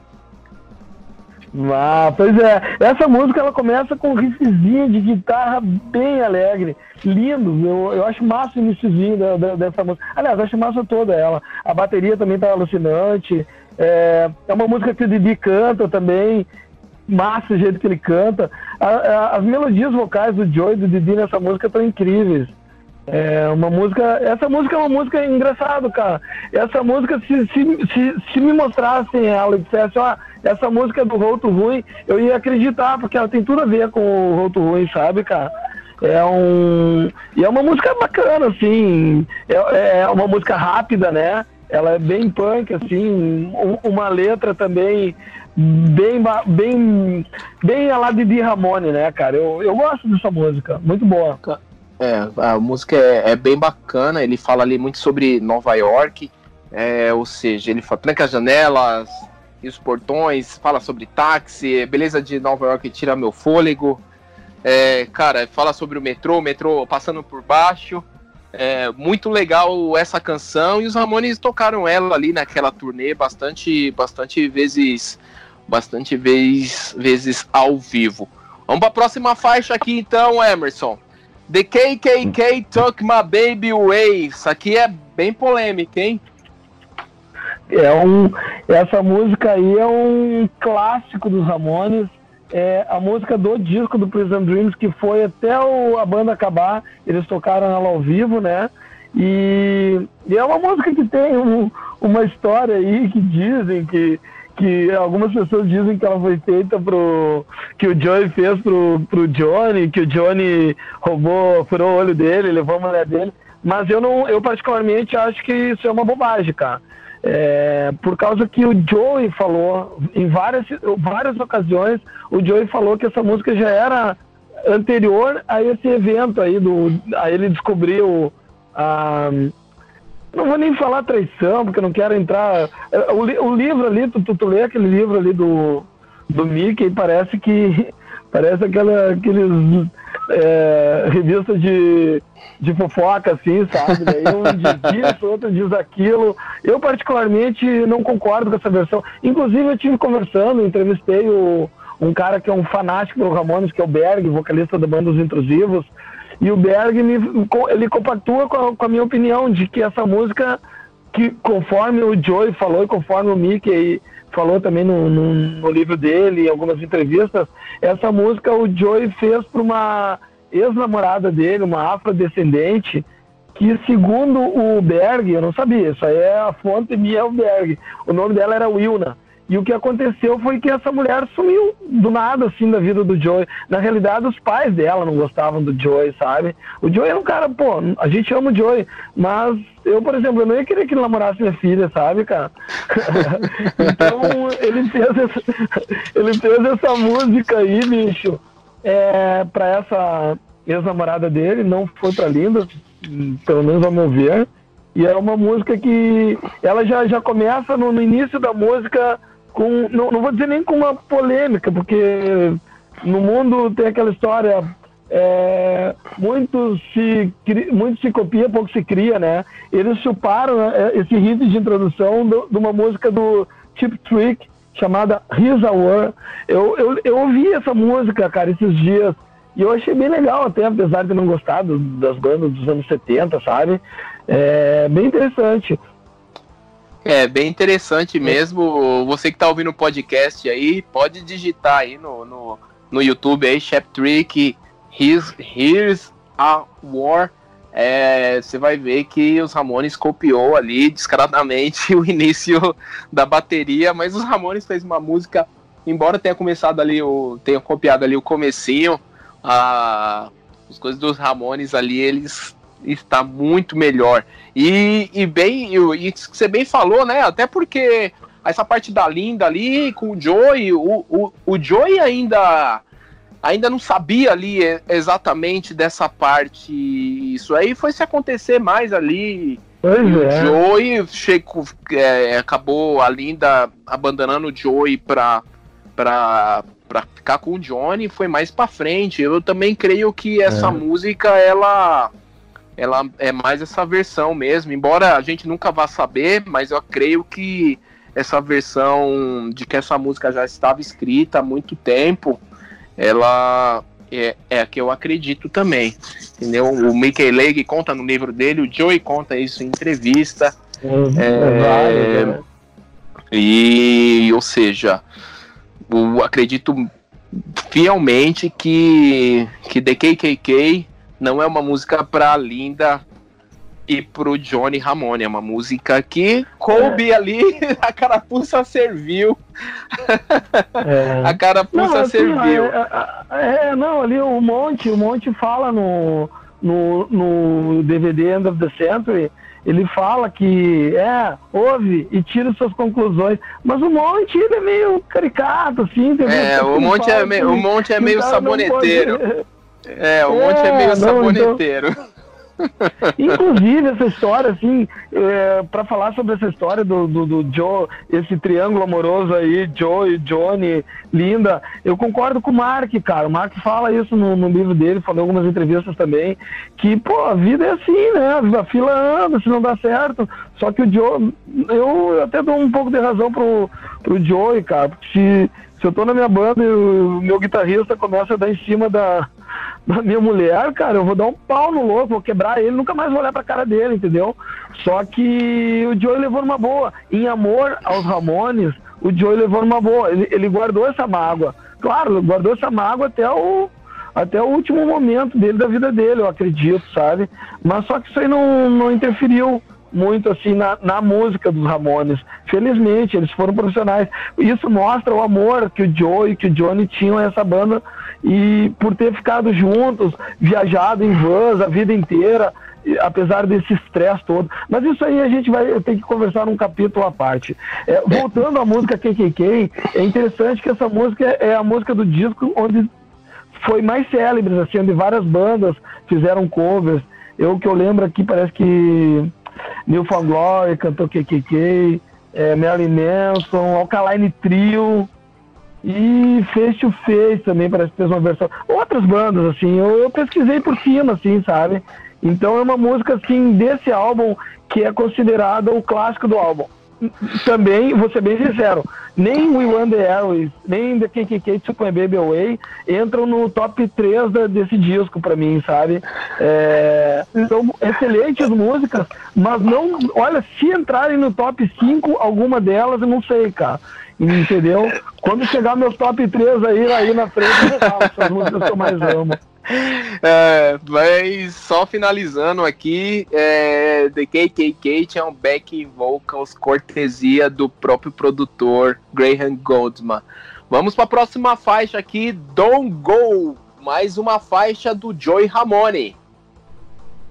Ah, pois é. Essa música ela começa com um riffzinho de guitarra bem alegre, lindo. Eu, eu acho massa o iníciozinho dessa música. Aliás, eu acho massa toda ela. A bateria também tá alucinante. É, é uma música que o Didi canta também. Massa o jeito que ele canta. A, a, as melodias vocais do Joey e do Didi nessa música estão incríveis. É uma música. Essa música é uma música engraçada, cara. Essa música, se, se, se, se me mostrassem ela e dissessem, ó, essa música do Roto Ruim, eu ia acreditar, porque ela tem tudo a ver com o Roto Ruim, sabe, cara? É um. E é uma música bacana, assim. É, é uma música rápida, né? Ela é bem punk, assim. Uma letra também bem, bem, bem a lá de Di Ramone, né, cara? Eu, eu gosto dessa música, muito boa. É, a música é, é, bem bacana, ele fala ali muito sobre Nova York, é, ou seja, ele fala, tranca as janelas e os portões, fala sobre táxi, beleza de Nova York tira meu fôlego, é, cara, fala sobre o metrô, o metrô passando por baixo, é, muito legal essa canção, e os Ramones tocaram ela ali naquela turnê bastante, bastante vezes, bastante vez, vezes ao vivo. Vamos para a próxima faixa aqui então, Emerson. The KKK Took My Baby Away. Isso aqui é bem polêmico, hein? É um, essa música aí é um clássico dos Ramones. É a música do disco do Prison Dreams, que foi até o, a banda acabar, eles tocaram ela ao vivo, né? E, e é uma música que tem um, uma história aí que dizem que que algumas pessoas dizem que ela foi feita pro. que o Joey fez pro, pro Johnny, que o Johnny roubou, furou o olho dele, levou a mulher dele. Mas eu não, eu particularmente acho que isso é uma bobagem, cara. É, por causa que o Joey falou, em várias, várias ocasiões, o Joey falou que essa música já era anterior a esse evento aí, do, aí ele descobriu a, não vou nem falar traição, porque eu não quero entrar. É, o, o livro ali, tu, tu, tu, lê aquele livro ali do, do Mickey, parece que. Parece aquela, aqueles é, revistas de, de fofoca, assim, sabe? Daí um diz isso, outro diz aquilo. Eu, particularmente, não concordo com essa versão. Inclusive, eu tive conversando, entrevistei o, um cara que é um fanático do Ramones, que é o Berg, vocalista da banda Os Intrusivos. E o Berg me, ele compactua com a, com a, minha opinião de que essa música, que conforme o Joey falou e conforme o Mickey falou também no, no, no livro dele, em algumas entrevistas, essa música o Joey fez para uma ex-namorada dele, uma afrodescendente, que segundo o Berg, eu não sabia, isso aí é a fonte minha, é Berg, o nome dela era Wilna. E o que aconteceu foi que essa mulher sumiu do nada, assim, da vida do Joey. Na realidade, os pais dela não gostavam do Joey, sabe? O Joey era um cara, pô, a gente ama o Joey, mas eu, por exemplo, eu não ia querer que ele namorasse minha filha, sabe, cara? então, ele fez, essa, ele fez essa música aí, bicho, é, pra essa ex-namorada dele, não foi pra Linda, pelo menos ao meu ver. E é uma música que ela já, já começa no, no início da música com, não, não vou dizer nem com uma polêmica, porque no mundo tem aquela história, é, muito, se, muito se copia, pouco se cria, né? Eles chuparam né, esse hit de introdução de uma música do Chip Trick, chamada His War. Eu, eu, eu ouvi essa música, cara, esses dias, e eu achei bem legal até, apesar de não gostar do, das bandas dos anos 70, sabe? É bem interessante. É, bem interessante é. mesmo. Você que tá ouvindo o podcast aí, pode digitar aí no, no, no YouTube aí, Trick, Here's, Here's a War. É, você vai ver que os Ramones copiou ali descaradamente o início da bateria, mas os Ramones fez uma música, embora tenha começado ali, o, tenha copiado ali o comecinho, a, as coisas dos Ramones ali, eles está muito melhor. E, e bem, e, e você bem falou, né? Até porque essa parte da Linda ali com o Joey, o, o, o Joey ainda ainda não sabia ali exatamente dessa parte. Isso aí foi se acontecer mais ali. Pois é. O Joey chegou, é, acabou a Linda abandonando o Joey pra, pra, pra ficar com o Johnny, foi mais pra frente. Eu também creio que essa é. música, ela ela é mais essa versão mesmo, embora a gente nunca vá saber, mas eu creio que essa versão de que essa música já estava escrita há muito tempo, ela é, é a que eu acredito também. Entendeu? O Mickey Legg conta no livro dele, o Joey conta isso em entrevista. Uhum, é, é, e, ou seja, eu acredito fielmente que, que The KKK não é uma música para Linda e pro Johnny Ramone. É uma música que coube é. ali, a carapuça serviu. É. a carapuça não, assim, serviu. É, é, é, não, ali o Monte, o Monte fala no, no, no DVD End of the Century, ele fala que é, ouve e tira suas conclusões. Mas o Monte ele é meio caricato, assim? É, o Monte é, meio, o Monte é meio saboneteiro. É, o Monte é meio não, saboneteiro. Então... Inclusive, essa história, assim, é, para falar sobre essa história do, do, do, Joe, esse triângulo amoroso aí, Joe, Johnny, Linda, eu concordo com o Mark, cara. O Mark fala isso no, no livro dele, falou em algumas entrevistas também, que, pô, a vida é assim, né? A fila anda, se não dá certo. Só que o Joe, eu até dou um pouco de razão pro, pro Joey, cara, porque se, se eu tô na minha banda e o meu guitarrista começa a dar em cima da da minha mulher, cara, eu vou dar um pau no louco, vou quebrar ele, nunca mais vou olhar pra cara dele, entendeu? Só que o Joey levou numa boa. Em amor aos Ramones, o Joey levou numa boa. Ele, ele guardou essa mágoa. Claro, guardou essa mágoa até o, até o último momento dele, da vida dele, eu acredito, sabe? Mas só que isso aí não, não interferiu muito assim na, na música dos Ramones. Felizmente, eles foram profissionais. Isso mostra o amor que o Joe e que o Johnny tinham a essa banda e por ter ficado juntos, viajado em vans a vida inteira, apesar desse estresse todo. Mas isso aí a gente vai ter que conversar num capítulo à parte. É, voltando à música KKK, é interessante que essa música é a música do disco onde foi mais célebre, assim, onde várias bandas fizeram covers. Eu que eu lembro aqui, parece que Newfound Glory cantou KKK, é, Marilyn Manson, Alkaline Trio, e Face to Face também parece que fez uma versão. Outras bandas, assim, eu, eu, pesquisei por cima, assim, sabe? Então é uma música, assim, desse álbum que é considerada o clássico do álbum. Também, vou ser bem sincero, nem We Want The Airways, nem The KKK My Baby Away entram no top 3 da, desse disco pra mim, sabe? É, são excelentes músicas, mas não, olha, se entrarem no top 5, alguma delas, eu não sei, cara. Entendeu? Quando chegar meus top 3 aí, aí na frente, eu falo essas músicas que eu mais amo. É, mas só finalizando aqui, é, The KKK tinha um back vocals cortesia do próprio produtor Graham Goldman. Vamos para a próxima faixa aqui, Don't Go, mais uma faixa do Joey Ramone.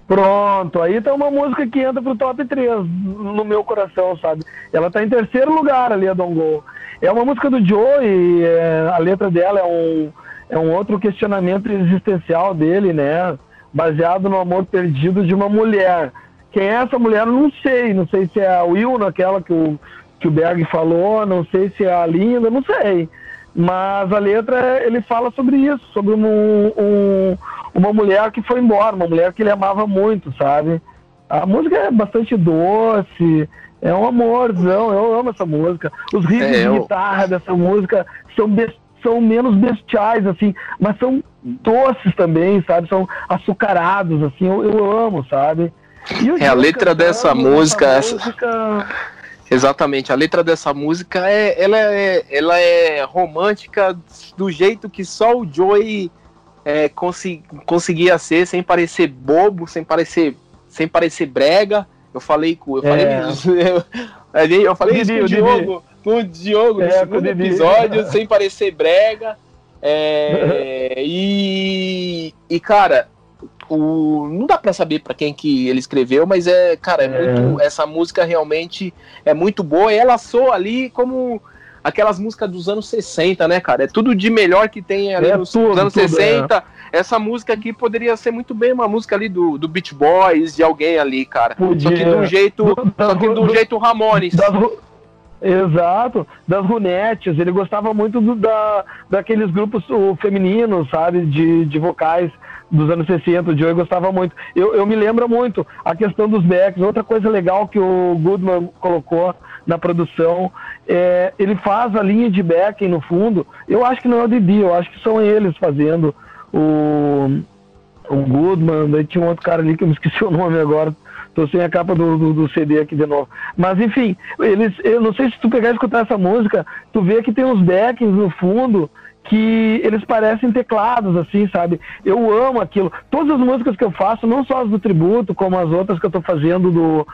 Pronto, aí tá uma música que entra pro top 3 no meu coração, sabe? Ela tá em terceiro lugar ali, a Don't Go. É uma música do Joey, é, a letra dela é um é um outro questionamento existencial dele, né? Baseado no amor perdido de uma mulher. Quem é essa mulher, não sei. Não sei se é a Will, naquela que o, que o Berg falou, não sei se é a Linda, não sei. Mas a letra, ele fala sobre isso, sobre um, um, uma mulher que foi embora, uma mulher que ele amava muito, sabe? A música é bastante doce, é um amorzão, eu amo essa música. Os riffs é, eu... de guitarra dessa música são bestiais são menos bestiais, assim, mas são doces também, sabe? São açucarados, assim, eu, eu amo, sabe? é, a letra dessa música, essa... música... Exatamente, a letra dessa música é, ela é, ela é romântica do jeito que só o Joey é, consegui, conseguia ser, sem parecer bobo, sem parecer, sem parecer brega. Eu falei com, eu falei, é. eu, eu falei isso com o Diogo com o Diogo é, no segundo episódio, sem parecer brega. É, e, e, cara, o, não dá para saber para quem que ele escreveu, mas é, cara, é, é. Muito, essa música realmente é muito boa. E ela soa ali como aquelas músicas dos anos 60, né, cara? É tudo de melhor que tem ali é nos, tudo, anos tudo, 60. É. Essa música aqui poderia ser muito bem uma música ali do, do Beach Boys, de alguém ali, cara. Podia. Só que de um jeito, só que de um jeito Ramones. Exato, das runetes, ele gostava muito do, da, daqueles grupos femininos, sabe, de, de vocais dos anos 60, o Joey gostava muito. Eu, eu me lembro muito a questão dos backs, outra coisa legal que o Goodman colocou na produção. É, ele faz a linha de backing no fundo. Eu acho que não é o Didi, eu acho que são eles fazendo o, o Goodman. Daí tinha um outro cara ali que eu me esqueci o nome agora. Tô sem a capa do, do, do, CD aqui de novo. Mas enfim, eles, eu não sei se tu pegar e escutar essa música, tu vê que tem uns backings no fundo que eles parecem teclados, assim, sabe? Eu amo aquilo. Todas as músicas que eu faço, não só as do tributo, como as outras que eu tô fazendo do,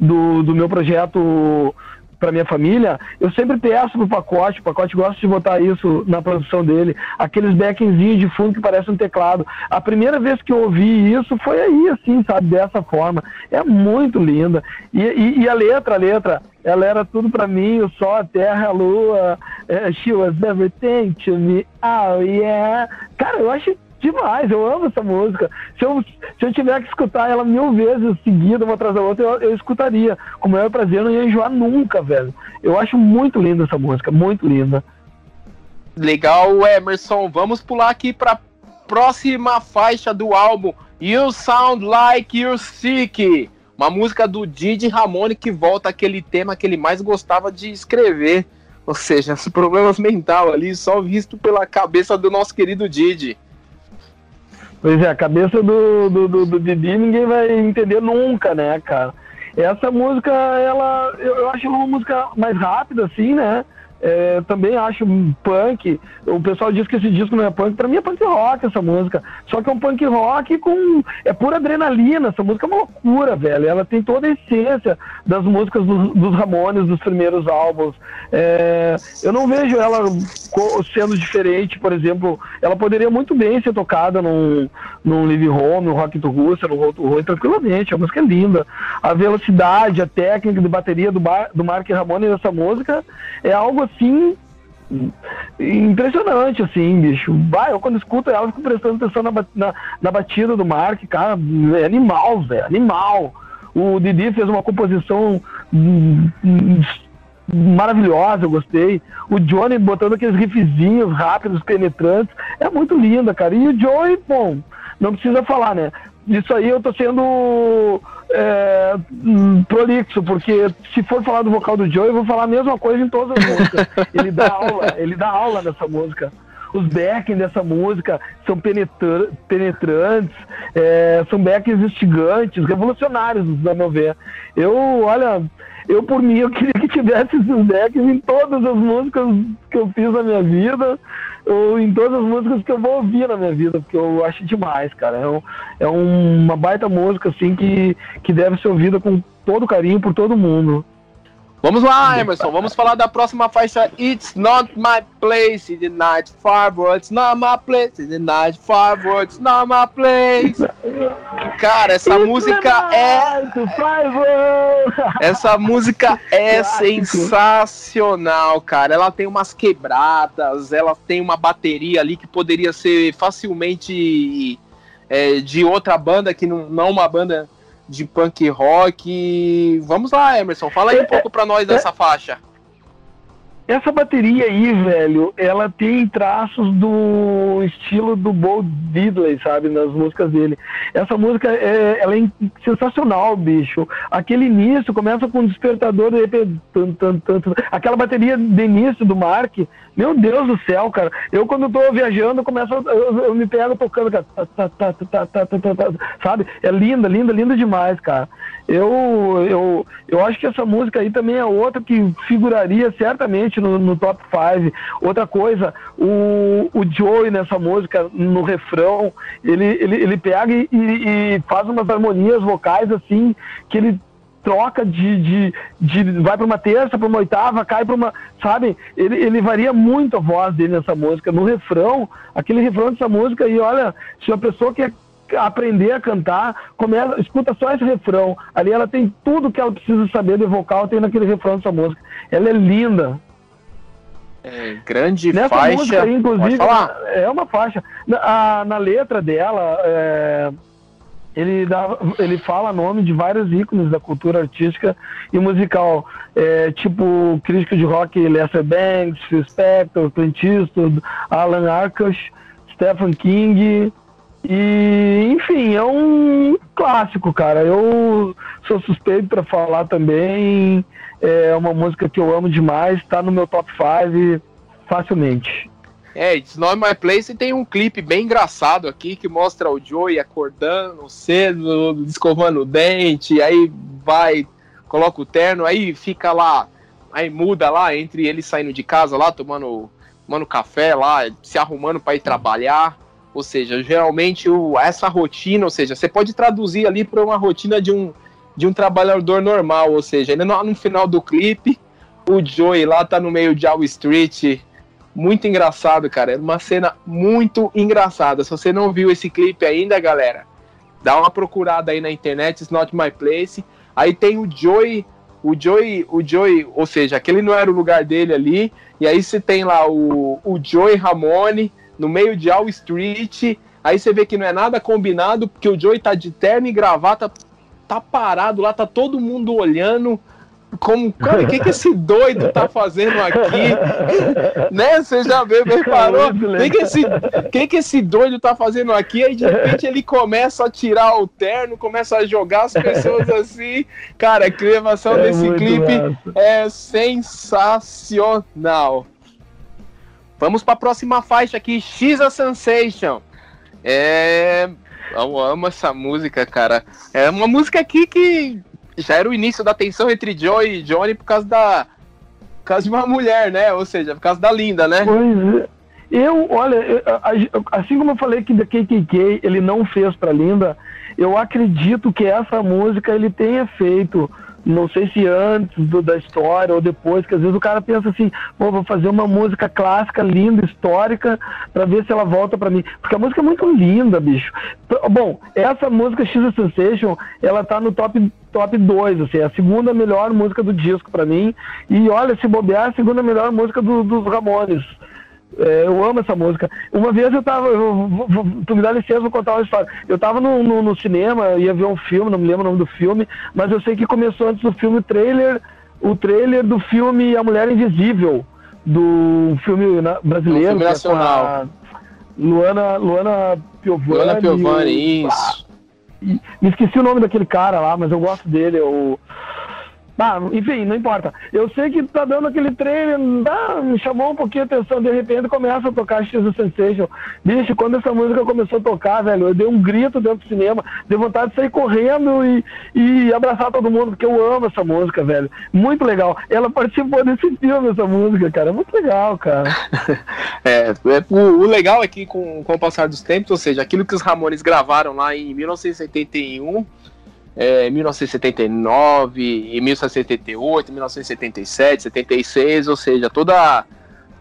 do, do meu projeto para minha família, eu sempre peço pro pacote, o pacote gosta de botar isso na produção dele, aqueles backingzinhos de fundo que parecem um teclado. A primeira vez que eu ouvi isso foi aí, assim, sabe, dessa forma. É muito linda. E, e, e a letra, a letra, ela era tudo para mim, o sol, a terra, a lua, uh, she was everything to me, oh yeah. Cara, eu acho demais, eu amo essa música. Se eu, se eu tiver que escutar ela mil vezes seguida, uma atrás da outra, eu, eu escutaria. Com o maior prazer, eu não ia enjoar nunca, velho. Eu acho muito linda essa música, muito linda. Legal, Emerson. Vamos pular aqui pra próxima faixa do álbum. You Sound Like You're Sick. Uma música do Didi Ramone que volta aquele tema que ele mais gostava de escrever. Ou seja, os problemas mental ali, só visto pela cabeça do nosso querido Didi. Pois é, a cabeça do, do, do, do Didi ninguém vai entender nunca, né, cara? Essa música, ela, eu, eu acho uma música mais rápida, assim, né? É, também acho punk. O pessoal diz que esse disco não é punk. Pra mim é punk rock essa música. Só que é um punk rock com. É pura adrenalina. Essa música é uma loucura, velho. Ela tem toda a essência das músicas dos, dos Ramones dos primeiros álbuns. É, eu não vejo ela sendo diferente, por exemplo. Ela poderia muito bem ser tocada num, num Live Home, no Rock to Rússia, no Roll, tranquilamente. A música é linda. A velocidade, a técnica de bateria do, do Mark Ramone nessa música é algo assim impressionante, assim, bicho. Vai, eu quando escuto ela, fico prestando atenção na, na, na batida do Mark, cara, é animal, velho, animal. O Didi fez uma composição hum, hum, maravilhosa, eu gostei. O Johnny botando aqueles riffzinhos rápidos, penetrantes, é muito linda, cara. E o Joey, bom, não precisa falar, né? Isso aí eu tô sendo é, prolixo, porque se for falar do vocal do Joe, eu vou falar a mesma coisa em todas as músicas. ele dá aula, ele dá aula nessa música. Os backing dessa música são penetra penetrantes, é, são backings instigantes, revolucionários, a meu ver. Eu, olha, eu por mim, eu queria que tivesse esses backings em todas as músicas que eu fiz na minha vida ou em todas as músicas que eu vou ouvir na minha vida, porque eu acho demais, cara. É, um, é uma baita música, assim, que, que deve ser ouvida com todo carinho por todo mundo. Vamos lá, Emerson. Vamos falar da próxima faixa. It's not my place in the night forward. It's not my place in the night forward. It's not my place. Cara, essa It's música é. Essa música é sensacional, cara. Ela tem umas quebradas, ela tem uma bateria ali que poderia ser facilmente é, de outra banda, que não, não uma banda de punk rock. Vamos lá, Emerson, fala aí um é, pouco pra nós dessa faixa. Essa bateria aí, velho, ela tem traços do estilo do Bo Diddley, sabe, nas músicas dele. Essa música é, ela é sensacional, bicho. Aquele início começa com um despertador, de repente, tum, tum, tum, aquela bateria de início do Mark, meu Deus do céu, cara. Eu quando eu tô viajando, eu começo, eu, eu me pego tocando, cara, sabe? É linda, linda, linda demais, cara. Eu, eu, eu acho que essa música aí também é outra que figuraria certamente no, no top 5. Outra coisa, o, o Joey nessa música, no refrão, ele, ele, ele pega e, e faz umas harmonias vocais assim, que ele troca de, de, de vai para uma terça, para uma oitava, cai para uma, sabe? Ele, ele varia muito a voz dele nessa música. No refrão, aquele refrão dessa música e olha, se uma pessoa quer aprender a cantar, começa, escuta só esse refrão. Ali ela tem tudo que ela precisa saber de vocal, tem naquele refrão dessa música. Ela é linda. É, grande Nessa faixa. Música, aí, inclusive, é uma faixa. Na, a, na letra dela, é, ele, dá, ele fala nome de vários ícones da cultura artística e musical, é, tipo crítico de rock Lester Banks, Phil Spector, Clint Eastwood, Alan Arkush, Stephen King, e, enfim, é um clássico, cara. Eu sou suspeito para falar também. é uma música que eu amo demais, tá no meu top 5 facilmente. É, It's Not My Place tem um clipe bem engraçado aqui que mostra o Joey acordando cedo, escovando o dente, aí vai, coloca o terno, aí fica lá, aí muda lá entre ele saindo de casa lá, tomando, tomando café lá, se arrumando para ir trabalhar. Ou seja, geralmente o, essa rotina, ou seja, você pode traduzir ali para uma rotina de um, de um trabalhador normal, ou seja, ele no, no final do clipe, o Joey lá tá no meio de Wall Street muito engraçado, cara. É uma cena muito engraçada. Se você não viu esse clipe ainda, galera, dá uma procurada aí na internet, It's Not My Place. Aí tem o Joey, o Joey, o Joey, ou seja, aquele não era o lugar dele ali. E aí você tem lá o, o Joey Ramone no meio de All Street. Aí você vê que não é nada combinado, porque o Joey tá de terno e gravata, tá parado lá, tá todo mundo olhando como, cara, o que, que esse doido tá fazendo aqui? né? Você já vê, reparou? O que, que, esse, que, que esse doido tá fazendo aqui? Aí de repente ele começa a tirar o terno, começa a jogar as pessoas assim. Cara, a gravação é desse clipe massa. é sensacional. Vamos para a próxima faixa aqui, X a Sensation. É. Eu amo essa música, cara. É uma música aqui que já era o início da tensão entre Joe e Johnny por causa da. Por causa de uma mulher, né? Ou seja, por causa da Linda, né? Pois é. Eu, olha, assim como eu falei que da KKK ele não fez para Linda, eu acredito que essa música ele tenha feito não sei se antes do, da história ou depois, que às vezes o cara pensa assim, pô, vou fazer uma música clássica, linda, histórica, para ver se ela volta para mim. Porque a música é muito linda, bicho. Bom, essa música X Sensation, ela tá no top top 2, assim, é a segunda melhor música do disco para mim. E olha, se bobear, é a segunda melhor música do, dos Ramones. É, eu amo essa música. Uma vez eu tava. Eu, tu me dá licença, vou contar uma história. Eu tava no, no, no, cinema, ia ver um filme, não me lembro o nome do filme, mas eu sei que começou antes do filme o trailer, o trailer do filme A Mulher Invisível, do filme brasileiro. Um filme é nacional. Luana, Luana Piovani. Luana Piovani, isso. me esqueci o nome daquele cara lá, mas eu gosto dele. O. Ah, enfim, não importa. Eu sei que tá dando aquele trailer, ah, me chamou um pouquinho a atenção, de repente começa a tocar X Sensation. Bicho, quando essa música começou a tocar, velho, eu dei um grito dentro do cinema, dei vontade de sair correndo e, e abraçar todo mundo, porque eu amo essa música, velho. Muito legal. Ela participou desse filme, essa música, cara. Muito legal, cara. é, é o, o, legal é que com, com o passar dos tempos, ou seja, aquilo que os Ramones gravaram lá em 1971 é, 1979, em 1978, 1977, 76, ou seja, toda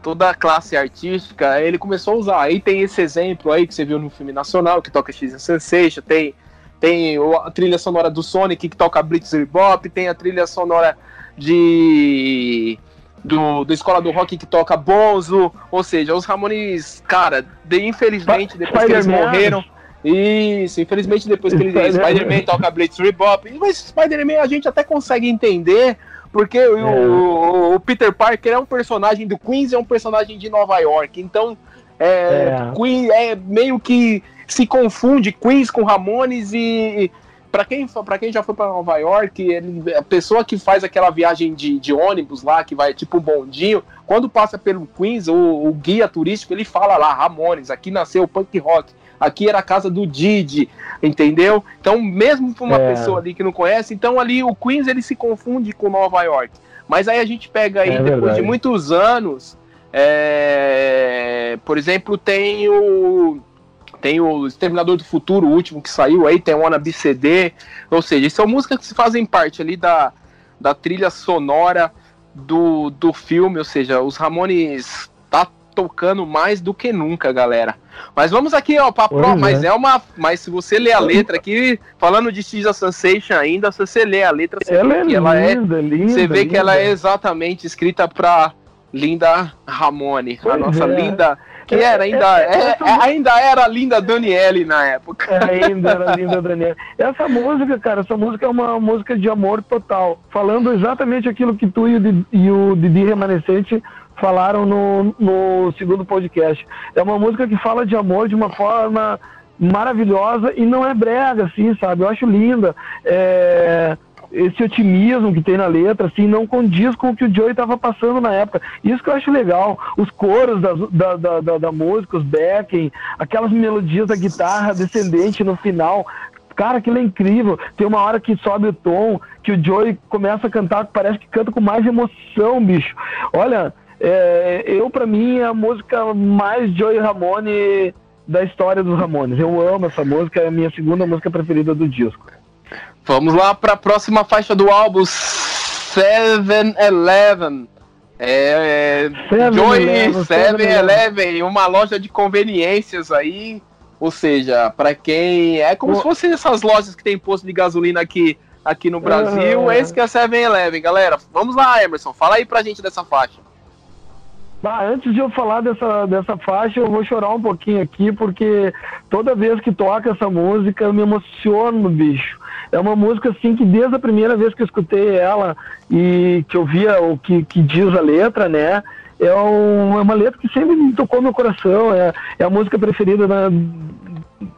toda a classe artística ele começou a usar. Aí tem esse exemplo aí que você viu no filme nacional que toca X Sensation, tem tem a trilha sonora do Sonic que toca Blitz Bop, tem a trilha sonora de do, do Escola do Rock que toca Bonzo, ou seja, os Ramones, cara, de, infelizmente depois que eles morreram isso, infelizmente depois que ele Spider-Man toca Blitz Rebop, mas Spider-Man a gente até consegue entender, porque é. o, o, Peter Parker é um personagem do Queens, é um personagem de Nova York, então é, é. Queen é meio que se confunde Queens com Ramones e para quem, pra quem já foi para Nova York, ele, a pessoa que faz aquela viagem de, de ônibus lá, que vai tipo um bondinho, quando passa pelo Queens, o, o guia turístico, ele fala lá, Ramones, aqui nasceu o punk rock aqui era a casa do Didi, entendeu? Então, mesmo para uma é. pessoa ali que não conhece, então ali o Queens ele se confunde com Nova York. Mas aí a gente pega aí, é depois verdade. de muitos anos, é... por exemplo, tem o tem o Exterminador do Futuro, o último que saiu aí, tem o Ona BCD, ou seja, são músicas que fazem parte ali da, da trilha sonora do, do filme, ou seja, os Ramones tá tocando mais do que nunca, galera. Mas vamos aqui, ó, pra pro, mas é. é uma. Mas se você ler a letra aqui, falando de X Sensation ainda, se você ler a letra, você ela vê é que linda, ela é. Linda, você vê linda. que ela é exatamente escrita pra Linda Ramone, pois a nossa é. linda. Que é, era ainda, é, é, ainda era a linda Daniele na época. ainda era a linda Daniele. Essa música, cara, essa música é uma música de amor total. Falando exatamente aquilo que tu e o Didi, e o Didi Remanescente falaram no, no segundo podcast. É uma música que fala de amor de uma forma maravilhosa e não é brega, assim, sabe? Eu acho linda. É... esse otimismo que tem na letra, assim, não condiz com o que o Joey estava passando na época. Isso que eu acho legal. Os coros da, da, da, da música, os backing, aquelas melodias da guitarra descendente no final. Cara, aquilo é incrível. Tem uma hora que sobe o tom, que o Joey começa a cantar, parece que canta com mais emoção, bicho. Olha, é, eu, para mim, é a música mais Joey Ramone da história dos Ramones. Eu amo essa música, é a minha segunda música preferida do disco. Vamos lá para a próxima faixa do álbum, Seven Eleven. É, é Joey Seven Eleven, uma loja de conveniências aí. Ou seja, para quem. É como o... se fossem essas lojas que tem posto de gasolina aqui, aqui no Brasil. Uhum. Esse que é Seven Eleven, galera. Vamos lá, Emerson. Fala aí pra gente dessa faixa. Ah, antes de eu falar dessa, dessa faixa, eu vou chorar um pouquinho aqui, porque toda vez que toca essa música eu me emociono, bicho. É uma música assim que desde a primeira vez que eu escutei ela e que eu via o que, que diz a letra, né? É, um, é uma letra que sempre me tocou meu coração. É, é a música preferida da,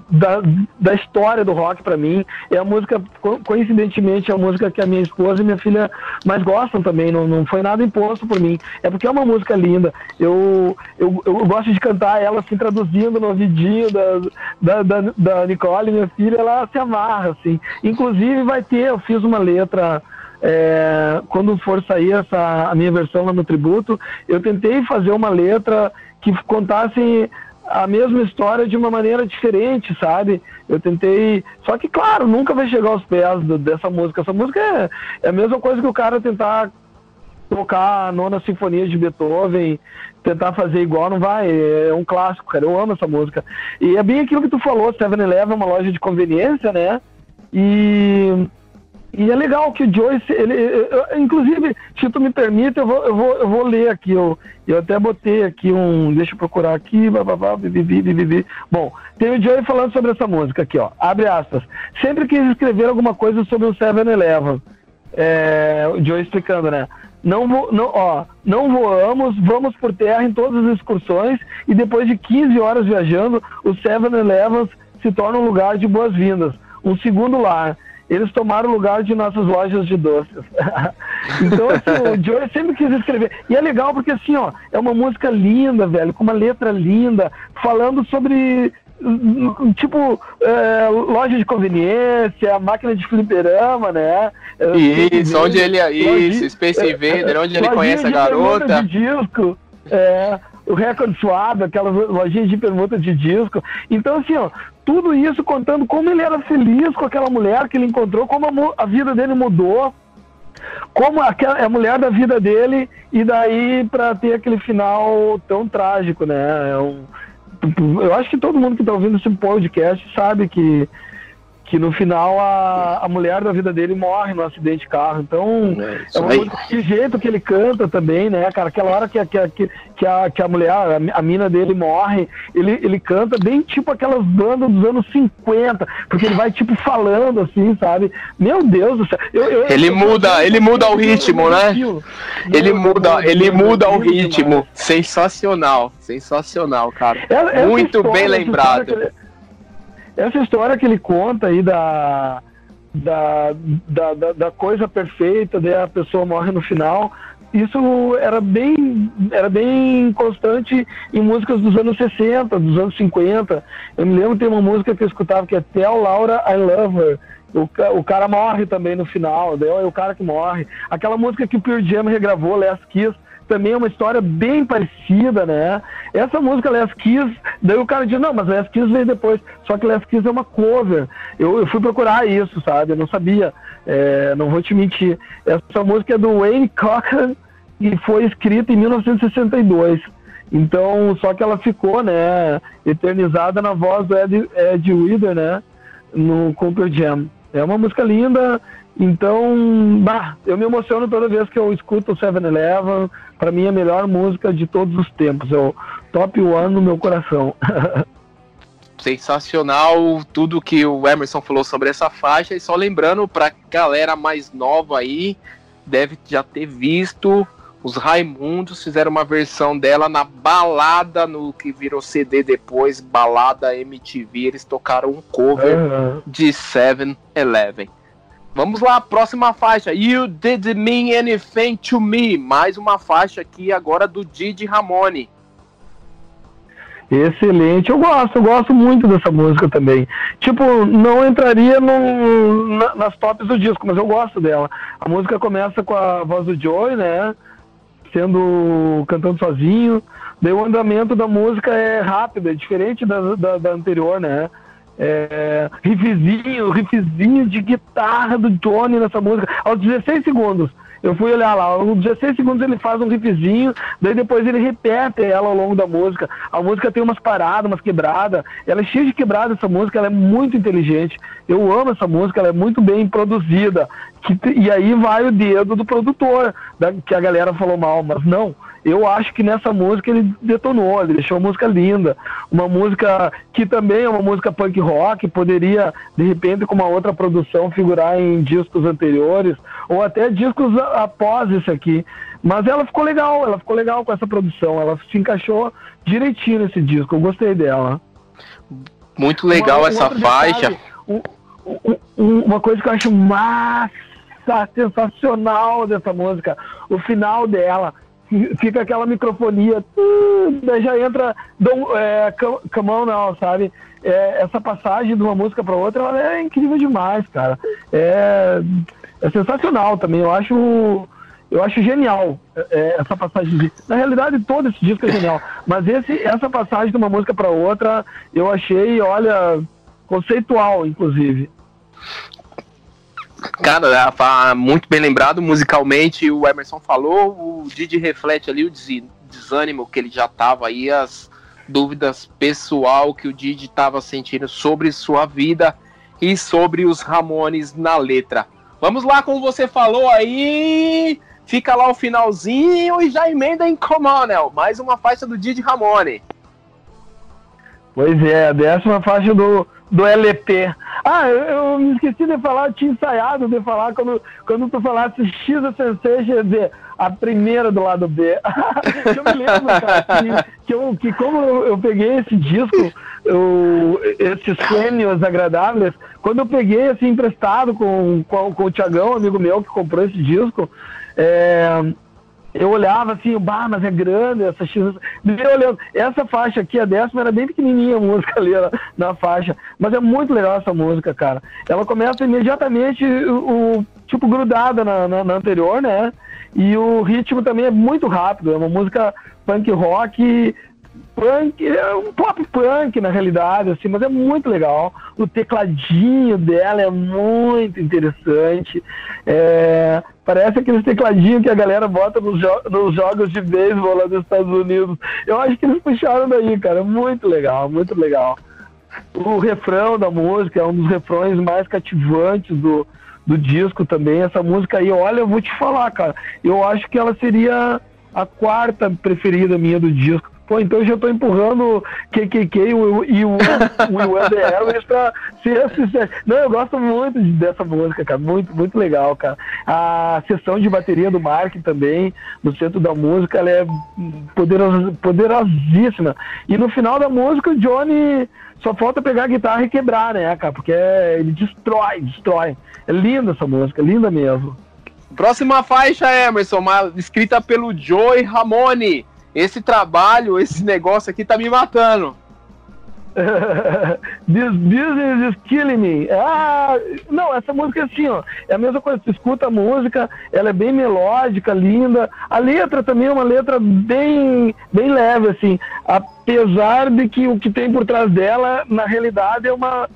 da, da história do rock para mim. É a música, coincidentemente, é a música que a minha esposa e minha filha mais gostam também. Não, não foi nada imposto por mim. É porque é uma música linda. Eu, eu, eu gosto de cantar ela assim, traduzindo no ouvidinho da, da, da, da Nicole, minha filha, ela se amarra, assim. Inclusive vai ter, eu fiz uma letra. É, quando for sair essa, a minha versão lá no tributo, eu tentei fazer uma letra que contasse a mesma história de uma maneira diferente, sabe? Eu tentei. Só que, claro, nunca vai chegar aos pés do, dessa música. Essa música é, é a mesma coisa que o cara tentar tocar a nona sinfonia de Beethoven, tentar fazer igual, não vai. É um clássico, cara. Eu amo essa música. E é bem aquilo que tu falou: 7-Eleven é uma loja de conveniência, né? E e é legal que o Joyce, ele, eu, inclusive, se tu me permite, eu vou, eu vou, eu vou ler aqui. Eu, eu até botei aqui um. Deixa eu procurar aqui. Bababá, bibibi, bibibi. Bom, tem o Joey falando sobre essa música aqui, ó. Abre aspas. Sempre quis escrever alguma coisa sobre o 7-Eleven. É, o Joey explicando, né? Não, vo, não, ó, não voamos, vamos por terra em todas as excursões e depois de 15 horas viajando, o 7-Eleven se torna um lugar de boas-vindas, um segundo lar eles tomaram o lugar de nossas lojas de doces. então, assim, o Joey sempre quis escrever. E é legal porque, assim, ó, é uma música linda, velho, com uma letra linda, falando sobre tipo é, loja de conveniência, máquina de fliperama, né? É, isso, onde ele é isso, Space é, Invader, onde ele conhece a garota. De disco, é, o Record Suave, aquelas lojinhas de permuta de disco. Então, assim, ó, tudo isso contando como ele era feliz com aquela mulher que ele encontrou, como a, a vida dele mudou, como aquela, é a mulher da vida dele, e daí para ter aquele final tão trágico, né? É um, eu acho que todo mundo que está ouvindo esse podcast sabe que que no final a, a mulher da vida dele morre no acidente de carro. Então, é, é uma que jeito que ele canta também, né, cara? Aquela hora que, que, que, que, a, que a mulher, a, a mina dele morre, ele, ele canta bem tipo aquelas bandas dos anos 50, porque ele vai tipo falando assim, sabe? Meu Deus do céu. Eu, eu, ele eu, muda, ele muda o ritmo, né? Ele muda, ele muda o ritmo. Sensacional, sensacional, cara. Muito bem lembrado essa história que ele conta aí da, da, da, da, da coisa perfeita, daí a pessoa morre no final, isso era bem, era bem constante em músicas dos anos 60, dos anos 50. Eu me lembro de uma música que eu escutava que é Tell Laura I Love Her. O, o cara morre também no final, daí é o cara que morre. Aquela música que o Pure Jam regravou, Last Kiss, também é uma história bem parecida, né? Essa música Last Kiss, daí o cara diz, não, mas Last Kiss veio depois. Só que Last Kiss é uma cover. Eu, eu fui procurar isso, sabe? Eu não sabia, é, não vou te mentir. Essa música é do Wayne Cochran e foi escrita em 1962. Então, só que ela ficou, né, eternizada na voz do Ed, Ed Wither, né, no Conquer Jam. É uma música linda, então, bah, eu me emociono toda vez que eu escuto o 7-Eleven. Para mim, é a melhor música de todos os tempos. É o top one no meu coração. Sensacional tudo que o Emerson falou sobre essa faixa. E só lembrando, para galera mais nova aí, deve já ter visto. Os Raimundos fizeram uma versão dela na balada, no que virou CD depois, balada MTV. Eles tocaram um cover uhum. de 7-Eleven. Vamos lá, próxima faixa. You Did Mean Anything to Me. Mais uma faixa aqui agora do Didi Ramone. Excelente, eu gosto, eu gosto muito dessa música também. Tipo, não entraria no, na, nas tops do disco, mas eu gosto dela. A música começa com a voz do Joey, né? Sendo cantando sozinho. Daí o andamento da música é rápido, é diferente da, da, da anterior, né? É, riffzinho, riffzinho de guitarra do Johnny nessa música, aos 16 segundos. Eu fui olhar lá, aos 16 segundos ele faz um riffzinho, daí depois ele repete ela ao longo da música. A música tem umas paradas, umas quebradas. Ela é cheia de quebradas, essa música, ela é muito inteligente. Eu amo essa música, ela é muito bem produzida. Que, e aí vai o dedo do produtor, da, que a galera falou mal, mas não eu acho que nessa música ele detonou, ele deixou a música linda. Uma música que também é uma música punk rock, poderia, de repente, com uma outra produção, figurar em discos anteriores, ou até discos após isso aqui. Mas ela ficou legal, ela ficou legal com essa produção, ela se encaixou direitinho nesse disco, eu gostei dela. Muito legal uma, essa faixa. Detalhe, um, um, uma coisa que eu acho massa, sensacional dessa música, o final dela fica aquela microfonia, daí já entra é, Camão não, sabe? É, essa passagem de uma música para outra ela é incrível demais, cara. É, é sensacional também. Eu acho, eu acho genial é, essa passagem. Na realidade, todo esse disco é genial, mas esse, essa passagem de uma música para outra eu achei, olha, conceitual, inclusive. Cara, tá muito bem lembrado musicalmente. O Emerson falou, o Didi reflete ali o desânimo que ele já tava aí, as dúvidas pessoal que o Didi tava sentindo sobre sua vida e sobre os Ramones na letra. Vamos lá, como você falou aí, fica lá o finalzinho e já emenda em Comonel, mais uma faixa do Didi Ramone. Pois é, a décima faixa do do LP. Ah, eu, eu, me esqueci de falar, eu tinha ensaiado de falar quando, quando tu falasse X Sensation, dizer a primeira do lado B. eu me lembro, cara, que, que, eu, que como eu, peguei esse disco, eu, esses prêmios agradáveis, quando eu peguei assim emprestado com, com, com o Tiagão, amigo meu que comprou esse disco, é, eu olhava assim, bah, mas é grande essa X. olhando, essa faixa aqui, a décima, era bem pequenininha a música ali na, na, faixa. Mas é muito legal essa música, cara. Ela começa imediatamente, o, o tipo, grudada na, na, na, anterior, né? E o ritmo também é muito rápido. É uma música punk rock punk, é um pop punk na realidade, assim, mas é muito legal. O tecladinho dela é muito interessante. É, parece aqueles tecladinhos que a galera bota nos, jo nos jogos de beisebol lá dos Estados Unidos. Eu acho que eles puxaram daí, cara. Muito legal, muito legal. O refrão da música é um dos refrões mais cativantes do, do disco também. Essa música aí, olha, eu vou te falar, cara. Eu acho que ela seria a quarta preferida minha do disco Pô, então eu já estou empurrando KKK e o, e o, o The Airways pra ser sucesso. Não, eu gosto muito dessa música, cara. Muito, muito legal, cara. A sessão de bateria do Mark também, no centro da música, ela é poderos, poderosíssima. E no final da música, o Johnny só falta pegar a guitarra e quebrar, né, cara? Porque é, ele destrói, destrói. É linda essa música, linda mesmo. Próxima faixa, Emerson, uma, escrita pelo Joey Ramone esse trabalho, esse negócio aqui tá me matando. This business is killing me. Ah, não, essa música é assim, ó. É a mesma coisa. Você escuta a música, ela é bem melódica, linda. A letra também é uma letra bem, bem leve, assim. Apesar de que o que tem por trás dela, na realidade, é uma.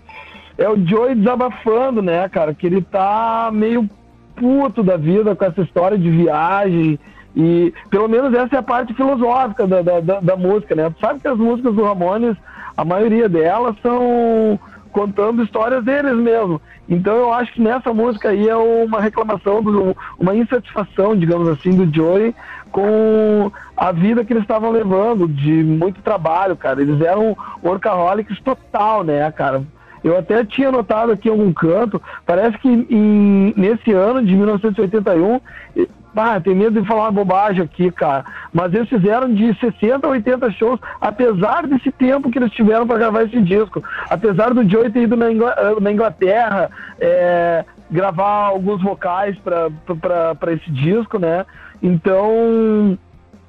É o Joey desabafando, né, cara? Que ele tá meio puto da vida com essa história de viagem e pelo menos essa é a parte filosófica da, da, da, da música, né? Tu sabe que as músicas do Ramones, a maioria delas são contando histórias deles mesmo. Então eu acho que nessa música aí é uma reclamação, do, uma insatisfação, digamos assim, do Joey com a vida que eles estavam levando, de muito trabalho, cara. Eles eram workaholics total, né, cara? Eu até tinha notado aqui algum canto, parece que em, nesse ano de 1981 ah, tem medo de falar bobagem aqui, cara. Mas eles fizeram de 60 a 80 shows, apesar desse tempo que eles tiveram para gravar esse disco. Apesar do Joey ter ido na, Inglaterra, é, gravar alguns vocais para esse disco, né? Então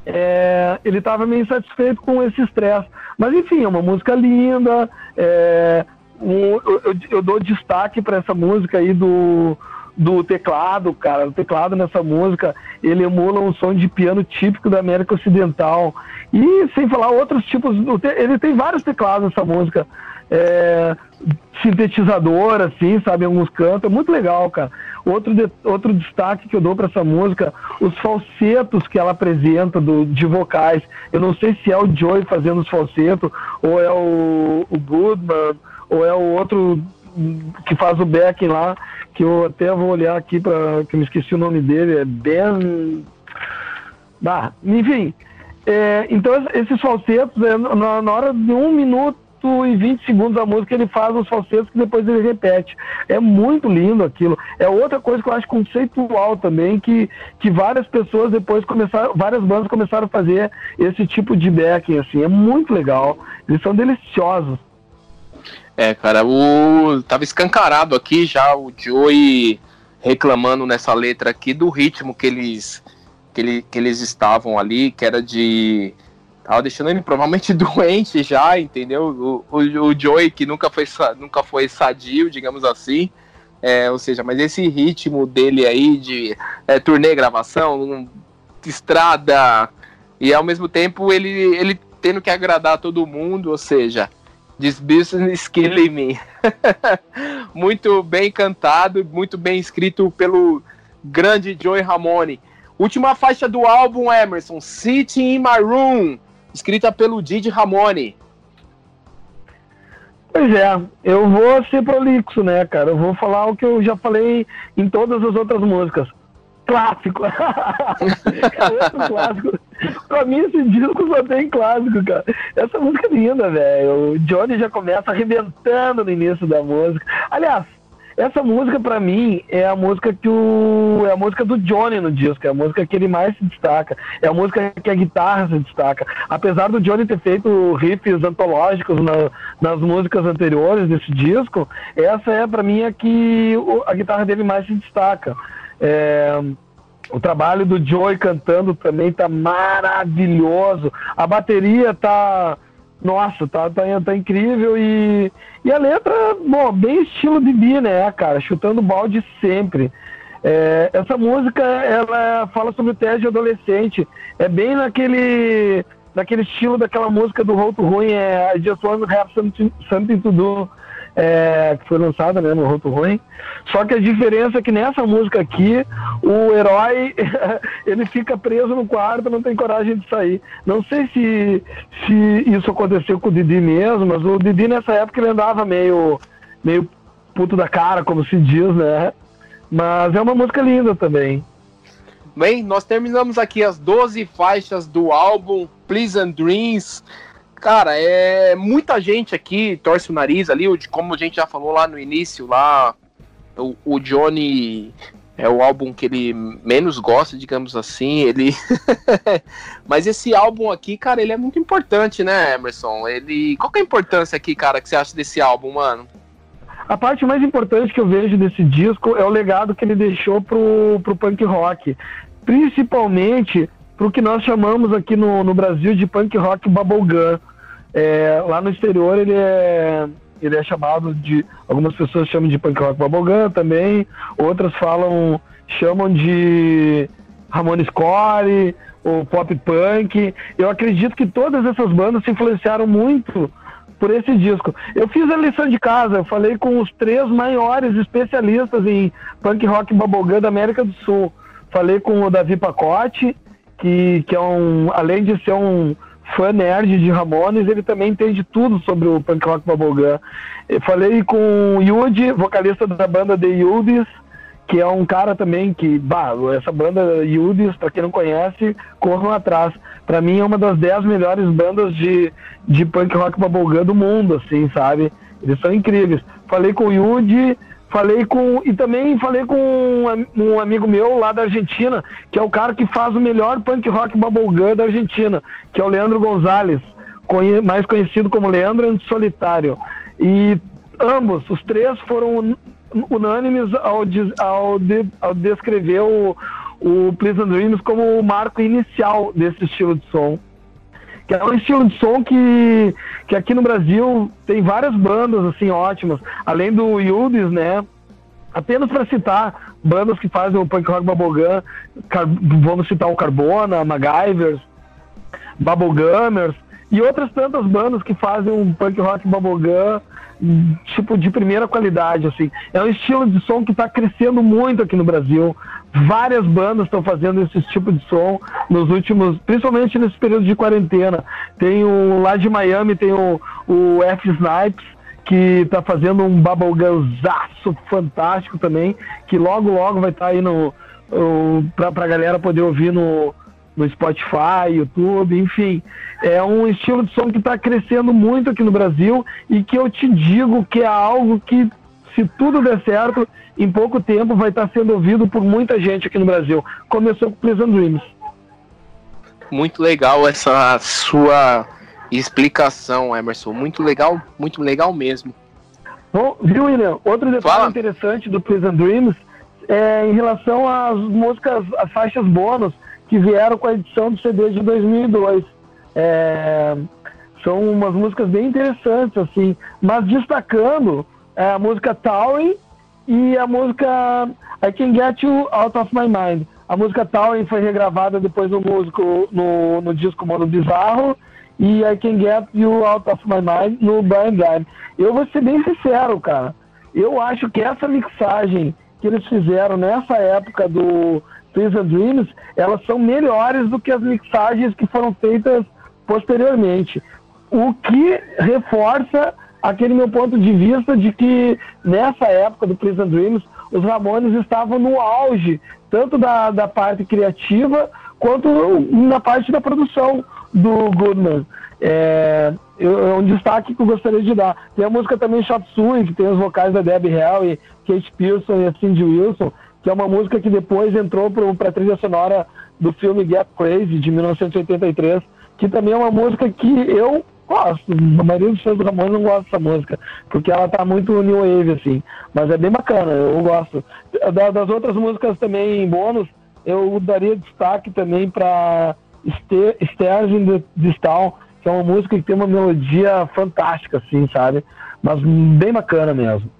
é, ele estava meio insatisfeito com esse estresse. Mas enfim, é uma música linda. É, um, eu, eu, dou destaque para essa música aí do, do teclado, cara. O teclado nessa música ele emula um som de piano típico da América Ocidental. E sem falar outros tipos. Ele tem vários teclados nessa música. É, sintetizador, assim, sabe, alguns cantos. É muito legal, cara. Outro, de, outro destaque que eu dou para essa música, os falsetos que ela apresenta do, de vocais. Eu não sei se é o Joey fazendo os falsetos, ou é o, o Goodman, ou é o outro que faz o backing lá, que eu até vou olhar aqui para que eu me esqueci o nome dele, é Ben. Ah, enfim, é, então esses falsetos, é, na, na hora de um minuto e 20 segundos a música, ele faz os falsetos que depois ele repete. É muito lindo aquilo. É outra coisa que eu acho conceitual também, que, que várias pessoas depois começaram, várias bandas começaram a fazer esse tipo de backing, assim. É muito legal. Eles são deliciosos. É, cara, o tava escancarado aqui já o Joey reclamando nessa letra aqui do ritmo que eles que, ele, que eles estavam ali, que era de Tava deixando ele provavelmente doente já, entendeu? O, o, o Joey, que nunca foi, nunca foi sadio, digamos assim. É, ou seja, mas esse ritmo dele aí de é, turnê, gravação, estrada, e ao mesmo tempo ele, ele tendo que agradar todo mundo, ou seja, This Business Killing Me. muito bem cantado, muito bem escrito pelo grande Joey Ramone. Última faixa do álbum, Emerson, Sitting in My Room escrita pelo Didi Ramone. Pois é, eu vou ser prolixo, né, cara? Eu vou falar o que eu já falei em todas as outras músicas. Clássico. é clássico. Pra mim, esse disco só tem clássico, cara. Essa música é linda, velho. O Johnny já começa arrebentando no início da música. Aliás, essa música, para mim, é a música que o. É a música do Johnny no disco, é a música que ele mais se destaca, é a música que a guitarra se destaca. Apesar do Johnny ter feito riffs antológicos na, nas músicas anteriores desse disco, essa é para mim a que a guitarra dele mais se destaca. É, o trabalho do Joey cantando também tá maravilhoso. A bateria tá nossa, tá, tá, tá incrível e, e a letra, bom, bem estilo de Bi, né, cara, chutando balde sempre. É, essa música, ela fala sobre o teste adolescente, é bem naquele, naquele estilo daquela música do Roto Ruim, é I Just Want to Have Something, something to Do, é, que foi lançada né, no Roto Ruim. Só que a diferença é que nessa música aqui, o herói ele fica preso no quarto, não tem coragem de sair. Não sei se, se isso aconteceu com o Didi mesmo, mas o Didi nessa época ele andava meio, meio puto da cara, como se diz, né? Mas é uma música linda também. Bem, nós terminamos aqui as 12 faixas do álbum Pleasant Dreams. Cara, é muita gente aqui torce o nariz ali, como a gente já falou lá no início, lá o, o Johnny é o álbum que ele menos gosta, digamos assim. Ele, mas esse álbum aqui, cara, ele é muito importante, né, Emerson? Ele, qual que é a importância aqui, cara, que você acha desse álbum, mano? A parte mais importante que eu vejo desse disco é o legado que ele deixou pro, pro punk rock, principalmente pro que nós chamamos aqui no, no Brasil de punk rock bubblegum. É, lá no exterior ele é, ele é chamado de. Algumas pessoas chamam de punk rock bubblegum também, outras falam, chamam de Ramones Core, ou pop punk. Eu acredito que todas essas bandas se influenciaram muito por esse disco. Eu fiz a lição de casa, eu falei com os três maiores especialistas em punk rock bubblegum da América do Sul. Falei com o Davi Pacote, que, que é um, além de ser um fã nerd de Ramones, ele também entende tudo sobre o punk rock bubblegum. Eu falei com o Yudi, vocalista da banda The Yudis, que é um cara também que, bah, essa banda Yudis, para quem não conhece, corram atrás. Para mim é uma das dez melhores bandas de, de punk rock bubblegum do mundo, assim, sabe? Eles são incríveis. Falei com o Yudi, Falei com. E também falei com um, um, amigo meu lá da Argentina, que é o cara que faz o melhor punk rock bubblegum da Argentina, que é o Leandro Gonzalez, conhe, mais conhecido como Leandro Solitário. E ambos, os três, foram unânimes ao, ao, de, ao descrever o, o Pleasant Dreams como o marco inicial desse estilo de som. Que é um estilo de som que, que aqui no Brasil tem várias bandas assim ótimas, além do Yudis, né? Apenas para citar bandas que fazem o punk rock bubblegum, vamos citar o Carbona, MacGyvers, Bubblegummers e outras tantas bandas que fazem um punk rock bubblegum tipo de primeira qualidade assim. É um estilo de som que está crescendo muito aqui no Brasil. Várias bandas estão fazendo esse tipo de som nos últimos, principalmente nesse período de quarentena. Tem o lá de Miami tem o, o F Snipes que está fazendo um bubblegumzaço fantástico também, que logo logo vai estar tá aí no para a galera poder ouvir no no Spotify, YouTube, enfim. É um estilo de som que está crescendo muito aqui no Brasil e que eu te digo que é algo que, se tudo der certo, em pouco tempo vai estar sendo ouvido por muita gente aqui no Brasil. Começou com Pleasant Dreams. Muito legal essa sua explicação, Emerson. Muito legal, muito legal mesmo. Bom, viu, William? Outro detalhe Fala. interessante do Pleasant Dreams é em relação às músicas, as faixas bônus que vieram com a edição do CD de 2002. É, são umas músicas bem interessantes, assim, mas destacando é, a música Towering e a música I Can Get You Out of My Mind. A música Towering foi regravada depois no, músico, no, no disco Mono Bizarro e I Can Get You Out of My Mind no Brian Drive. Eu vou ser bem sincero, cara. Eu acho que essa mixagem que eles fizeram nessa época do Prison Dreams, elas são melhores do que as mixagens que foram feitas posteriormente. O que reforça aquele meu ponto de vista de que nessa época do Prison Dreams, os Ramones estavam no auge, tanto da, da parte criativa quanto na parte da produção do Goodman. É, é um destaque que eu gostaria de dar. Tem a música também Shot que tem os vocais da Debbie Harry, Kate Pearson e a Cindy Wilson, que é uma música que depois entrou para a trilha sonora do filme Get Crazy, de 1983, que também é uma música que eu gosto. A maioria dos fãs do Ramones não gosta dessa música, porque ela tá muito new wave, assim. Mas é bem bacana, eu gosto. Das outras músicas também bônus, eu daria destaque também para Stairs in the que é uma música que tem uma melodia fantástica, assim, sabe? Mas bem bacana mesmo.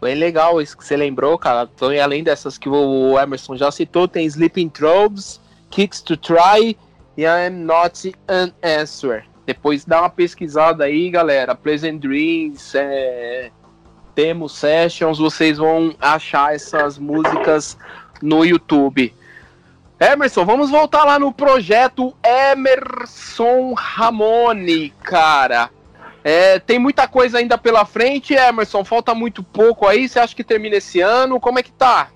Bem legal isso que você lembrou, cara. Então, além dessas que o Emerson já citou, tem Sleeping Throbes, Kicks to Try e I'm Not an Answer. Depois dá uma pesquisada aí, galera. Pleasant Dreams, é... Demo Sessions, vocês vão achar essas músicas no YouTube. Emerson, vamos voltar lá no projeto Emerson Ramone, cara. É, tem muita coisa ainda pela frente, Emerson. Falta muito pouco aí. Você acha que termina esse ano? Como é que tá?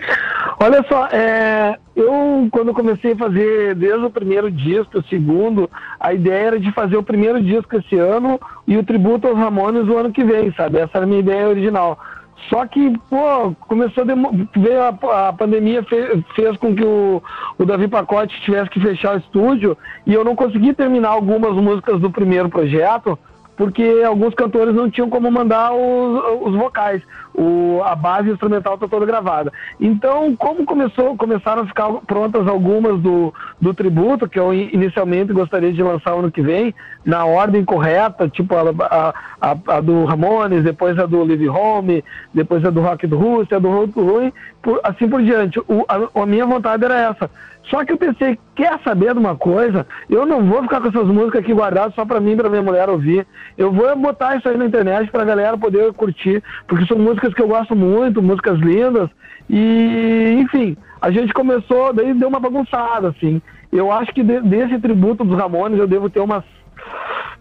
Olha só, é, eu quando comecei a fazer desde o primeiro disco, o segundo, a ideia era de fazer o primeiro disco esse ano e o tributo aos Ramones o ano que vem, sabe? Essa era a minha ideia original. Só que, pô, começou a veio a, a pandemia fez, fez, com que o, o Davi Pacote tivesse que fechar o estúdio e eu não consegui terminar algumas músicas do primeiro projeto porque alguns cantores não tinham como mandar os, os vocais. O, a base instrumental está toda gravada. Então, como começou, começaram a ficar prontas algumas do, do tributo, que eu inicialmente gostaria de lançar ano que vem, na ordem correta, tipo a, a, a do Ramones, depois a do Live Home, depois a do Rock do Rússia, a do Roto Ruim, por, assim por diante. O, a, a minha vontade era essa só que eu pensei, quer saber de uma coisa? Eu não vou ficar com essas músicas aqui guardadas só para mim e pra minha mulher ouvir. Eu vou botar isso aí na internet pra galera poder curtir, porque são músicas que eu gosto muito, músicas lindas. E, enfim, a gente começou, daí deu uma bagunçada, assim. Eu acho que de, desse tributo dos Ramones eu devo ter umas.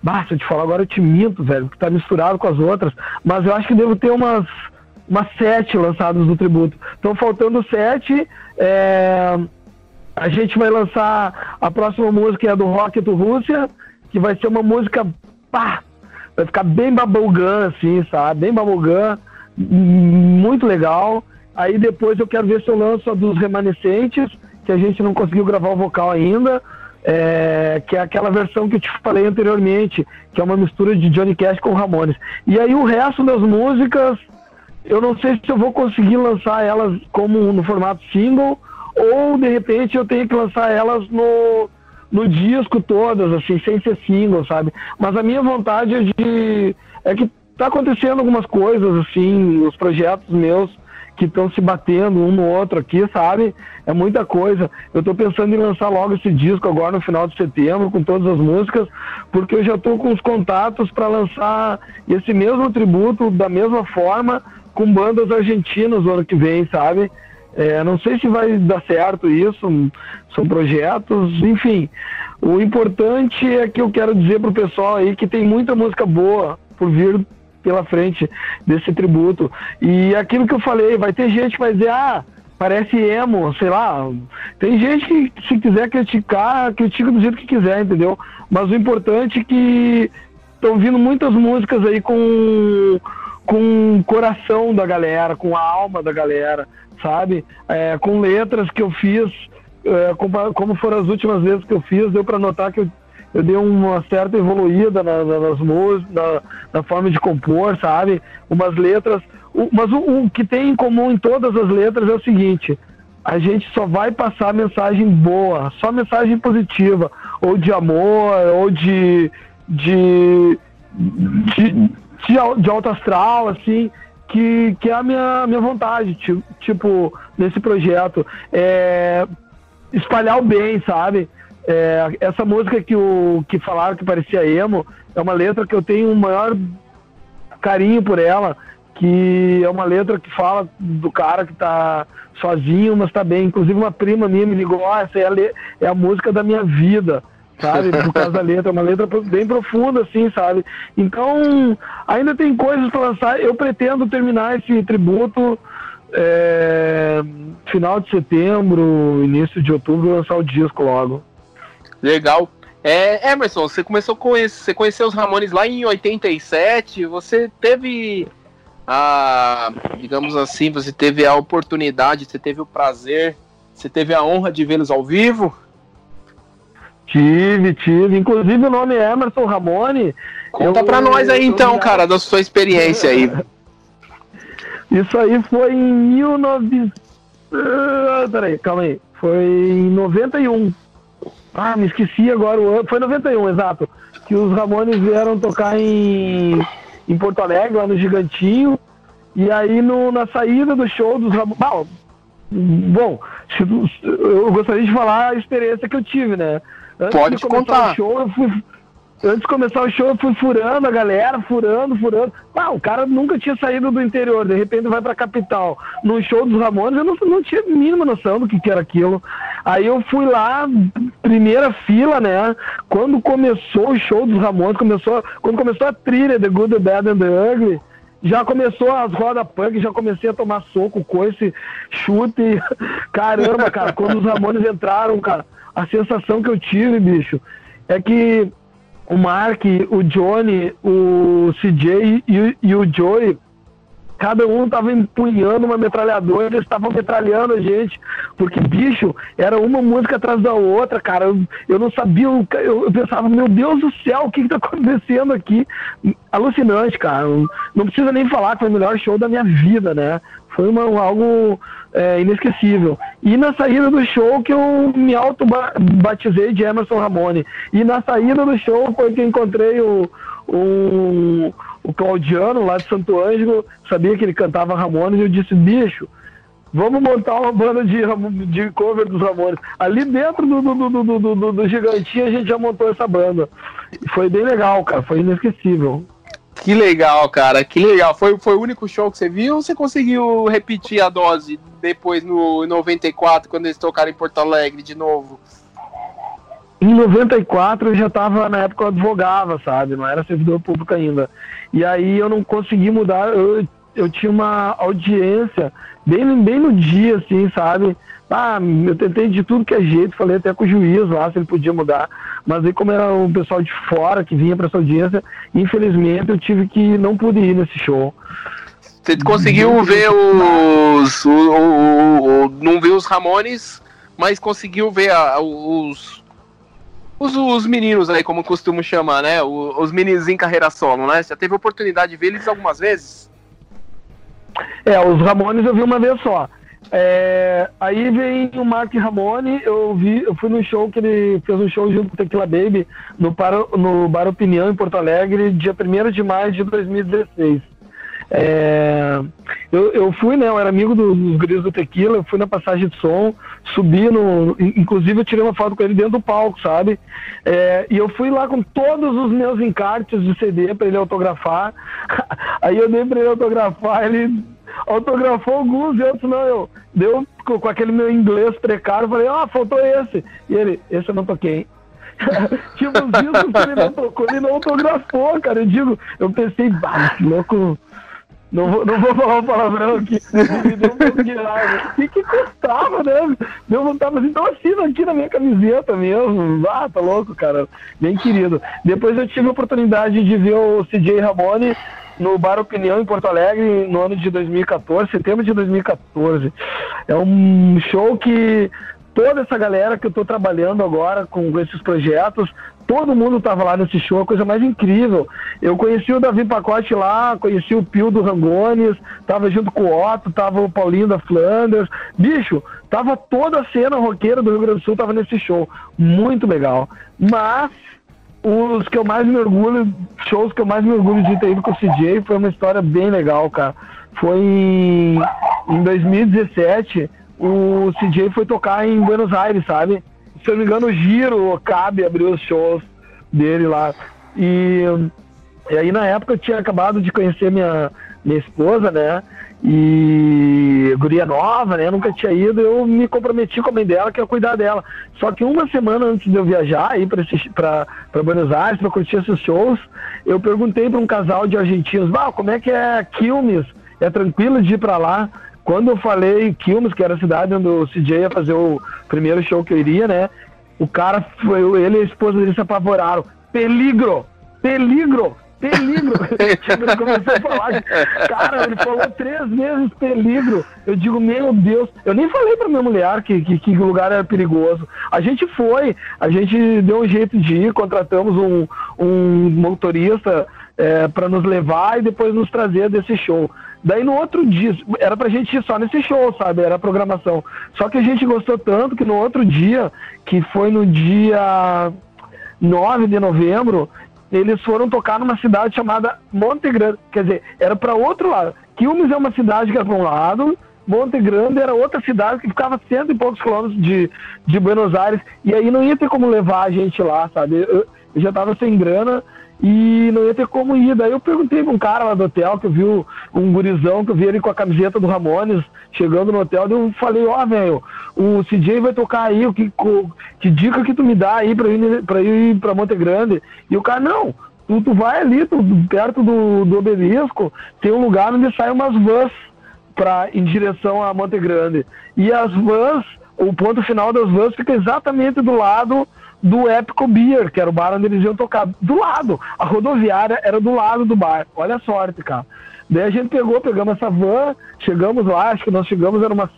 Basta te falar agora, eu te minto, velho, que tá misturado com as outras. Mas eu acho que devo ter umas, umas sete lançadas do tributo. Estão faltando sete. É a gente vai lançar a próxima música é do Rock do Rússia, que vai ser uma música pá, vai ficar bem bubblegum, assim, sabe? Bem bubblegum, muito legal. Aí depois eu quero ver se eu lanço a dos remanescentes, que a gente não conseguiu gravar o vocal ainda, é, que é aquela versão que eu te falei anteriormente, que é uma mistura de Johnny Cash com Ramones. E aí o resto das músicas eu não sei se eu vou conseguir lançar elas como no formato single ou de repente eu tenho que lançar elas no, no disco todas, assim, sem ser single, sabe? Mas a minha vontade é de. é que tá acontecendo algumas coisas, assim, os projetos meus que estão se batendo um no outro aqui, sabe? É muita coisa. Eu tô pensando em lançar logo esse disco agora no final de setembro, com todas as músicas, porque eu já tô com os contatos para lançar esse mesmo tributo da mesma forma com bandas argentinas no ano que vem, sabe? É, não sei se vai dar certo isso, são projetos, enfim. O importante é que eu quero dizer pro pessoal aí que tem muita música boa por vir pela frente desse tributo. E aquilo que eu falei, vai ter gente que vai dizer, ah, parece emo, sei lá. Tem gente que, se quiser criticar, critica do jeito que quiser, entendeu? Mas o importante é que estão vindo muitas músicas aí com, com o coração da galera, com a alma da galera, sabe? É, com letras que eu fiz, é, como, foram as últimas vezes que eu fiz, deu para notar que eu eu dei uma certa evoluída na, na, nas músicas, na, na, forma de compor, sabe? Umas letras. O, mas o, o, que tem em comum em todas as letras é o seguinte: a gente só vai passar mensagem boa, só mensagem positiva, ou de amor, ou de. de. de, de, de alto astral, assim. Que, que é a minha, minha vontade, tipo, tipo, nesse projeto. É espalhar o bem, sabe? É, essa música que, o, que falaram que parecia emo é uma letra que eu tenho um maior carinho por ela, que é uma letra que fala do cara que tá sozinho, mas tá bem. Inclusive uma prima minha me ligou, oh, essa é a, é a música da minha vida, sabe? Por causa da letra, uma letra bem profunda, assim, sabe? Então, ainda tem coisas para lançar. Eu pretendo terminar esse tributo é, final de setembro, início de outubro, lançar o disco logo. Legal. É, Emerson, você começou a conhecer, você conheceu os Ramones lá em 87, você teve a, digamos assim, você teve a oportunidade, você teve o prazer, você teve a honra de vê-los ao vivo? Tive, tive. Inclusive o nome é Emerson Ramone. Conta eu, pra nós aí então, cara, da sua experiência aí. Isso aí foi em 19... Uh, peraí, calma aí. Foi em 91. Ah, me esqueci agora o ano. Foi 91, exato. Que os Ramones vieram tocar em, em Porto Alegre, lá no Gigantinho. E aí no, na saída do show dos Ramones. Bom, eu gostaria de falar a experiência que eu tive, né? Antes Pode contar. O show, eu fui, Antes de começar o show, eu fui furando a galera, furando, furando. Ah, o cara nunca tinha saído do interior, de repente vai pra capital. No show dos Ramones, eu não, não tinha a mínima noção do que, que era aquilo. Aí eu fui lá, primeira fila, né? Quando começou o show dos Ramones, começou, quando começou a trilha The Good, The Bad and The Ugly, já começou as rodas punk, já comecei a tomar soco, coice, chute. Caramba, cara, quando os Ramones entraram, cara, a sensação que eu tive, bicho, é que o Mark, o Johnny, o CJ e, e o Joey, cada um estava empunhando uma metralhadora, eles estavam metralhando a gente, porque, bicho, era uma música atrás da outra, cara, eu, eu não sabia, eu, eu, pensava, meu Deus do céu, o que está acontecendo aqui? Alucinante, cara, não precisa nem falar que foi o melhor show da minha vida, né? Foi uma, algo é, inesquecível. E na saída do show que eu me auto-batizei de Emerson Ramone. E na saída do show foi que encontrei o, o, o Claudiano lá de Santo Ângelo, sabia que ele cantava Ramones, e eu disse, bicho, vamos montar uma banda de, de cover dos Ramones. Ali dentro do, do, do, do, do, Gigantinho a gente já montou essa banda. Foi bem legal, cara, foi inesquecível. Que legal, cara, que legal. Foi, foi o único show que você viu ou você conseguiu repetir a dose depois no 94, quando eles tocaram em Porto Alegre de novo? Em 94 eu já estava na época eu advogava, sabe? Não era servidor público ainda. E aí eu não consegui mudar, eu, eu tinha uma audiência bem, bem no dia, assim, sabe? Ah, eu tentei de tudo que é jeito, falei até com o juiz lá se ele podia mudar, mas aí como era o pessoal de fora que vinha para essa audiência, infelizmente eu tive que não pude ir nesse show. Você conseguiu ver os, o, o, o, não viu os Ramones, mas conseguiu ver a, os, os, os meninos aí, como costumo chamar, né? Os, os meninos em carreira solo, né? Você já teve oportunidade de ver eles algumas vezes? É, os Ramones eu vi uma vez só. É, aí vem o Mark Ramone, eu vi, eu fui no show que ele fez um show junto com o Tequila Baby no, no Bar Opinião em Porto Alegre, dia 1 de maio de 2016. É, eu, eu fui, né? Eu era amigo do, dos guris do Tequila, eu fui na passagem de som, subi no. Inclusive eu tirei uma foto com ele dentro do palco, sabe? É, e eu fui lá com todos os meus encartes de CD para ele autografar. Aí eu dei para ele autografar, ele autografou alguns e outros não. Eu deu com, aquele meu inglês precário, falei, ah, faltou esse. E ele, esse eu não toquei. tipo, os discos que ele não tocou, ele não autografou, cara. Eu digo, eu pensei, bah, louco não vou, não vou falar um palavrão aqui. Me deu um pouco de raiva. E que custava, né? Deu vontade, mas então assina aqui na minha camiseta mesmo. Ah, tá louco, cara. Bem querido. Depois eu tive a oportunidade de ver o CJ Ramone no Bar Opinião em Porto Alegre no ano de 2014, setembro de 2014. É um show que toda essa galera que eu estou trabalhando agora com esses projetos, todo mundo estava lá nesse show, coisa mais incrível. Eu conheci o Davi Pacote lá, conheci o Pio do Rangones, tava junto com o Otto, tava o Paulinho da Flanders. Bicho, tava toda a cena roqueira do Rio Grande do Sul, tava nesse show. Muito legal. Mas os que eu mais me orgulho, shows que eu mais me orgulho de ter ido com o CJ, foi uma história bem legal, cara. Foi em, em 2017 o CJ foi tocar em Buenos Aires, sabe? Se eu não me engano, o Giro, o Cabe abriu os shows dele lá. E, e aí na época eu tinha acabado de conhecer minha, minha esposa, né? E guria nova, né? Eu nunca tinha ido, eu me comprometi com a mãe dela, que ia cuidar dela. Só que uma semana antes de eu viajar aí para Buenos Aires, para curtir esses shows, eu perguntei para um casal de argentinos, ah, como é que é Quilmes? É tranquilo de ir para lá? Quando eu falei Quilmes, que era a cidade onde o CJ ia fazer o primeiro show que eu iria, né? O cara foi, ele e a esposa dele se apavoraram. Peligro! Peligro! Peligro! começou a falar. Cara, ele falou três vezes peligro. Eu digo, meu Deus. Eu nem falei pra minha mulher que, que, que o lugar era perigoso. A gente foi, a gente deu um jeito de ir, contratamos um, um motorista é, para nos levar e depois nos trazer desse show. Daí no outro dia, era pra gente ir só nesse show, sabe? Era a programação. Só que a gente gostou tanto que no outro dia, que foi no dia 9 de novembro, eles foram tocar numa cidade chamada Monte Grande. Quer dizer, era para outro lado. Quilmes é uma cidade que era para um lado, Monte Grande era outra cidade que ficava cento e poucos quilômetros de, de Buenos Aires. E aí não ia ter como levar a gente lá, sabe? Eu, eu já tava sem grana e não ia ter como ir. Daí eu perguntei pra um cara lá do hotel, que eu vi um gurizão, que eu vi ele com a camiseta do Ramones chegando no hotel, eu falei, ó, oh, velho, o CJ vai tocar aí, o que, que dica que tu me dá aí pra ir pra, ir pra Monte Grande? E o cara, não, tu, tu vai ali, tu, perto do, do obelisco, tem um lugar onde saem umas vans pra, em direção a Monte Grande. E as vans, o ponto final das vans fica exatamente do lado do Épico Beer, que era o bar onde eles iam tocar. Do lado. A rodoviária era do lado do bar. Olha a sorte, cara. Daí a gente pegou, pegamos essa van, chegamos lá, acho que nós chegamos, era umas,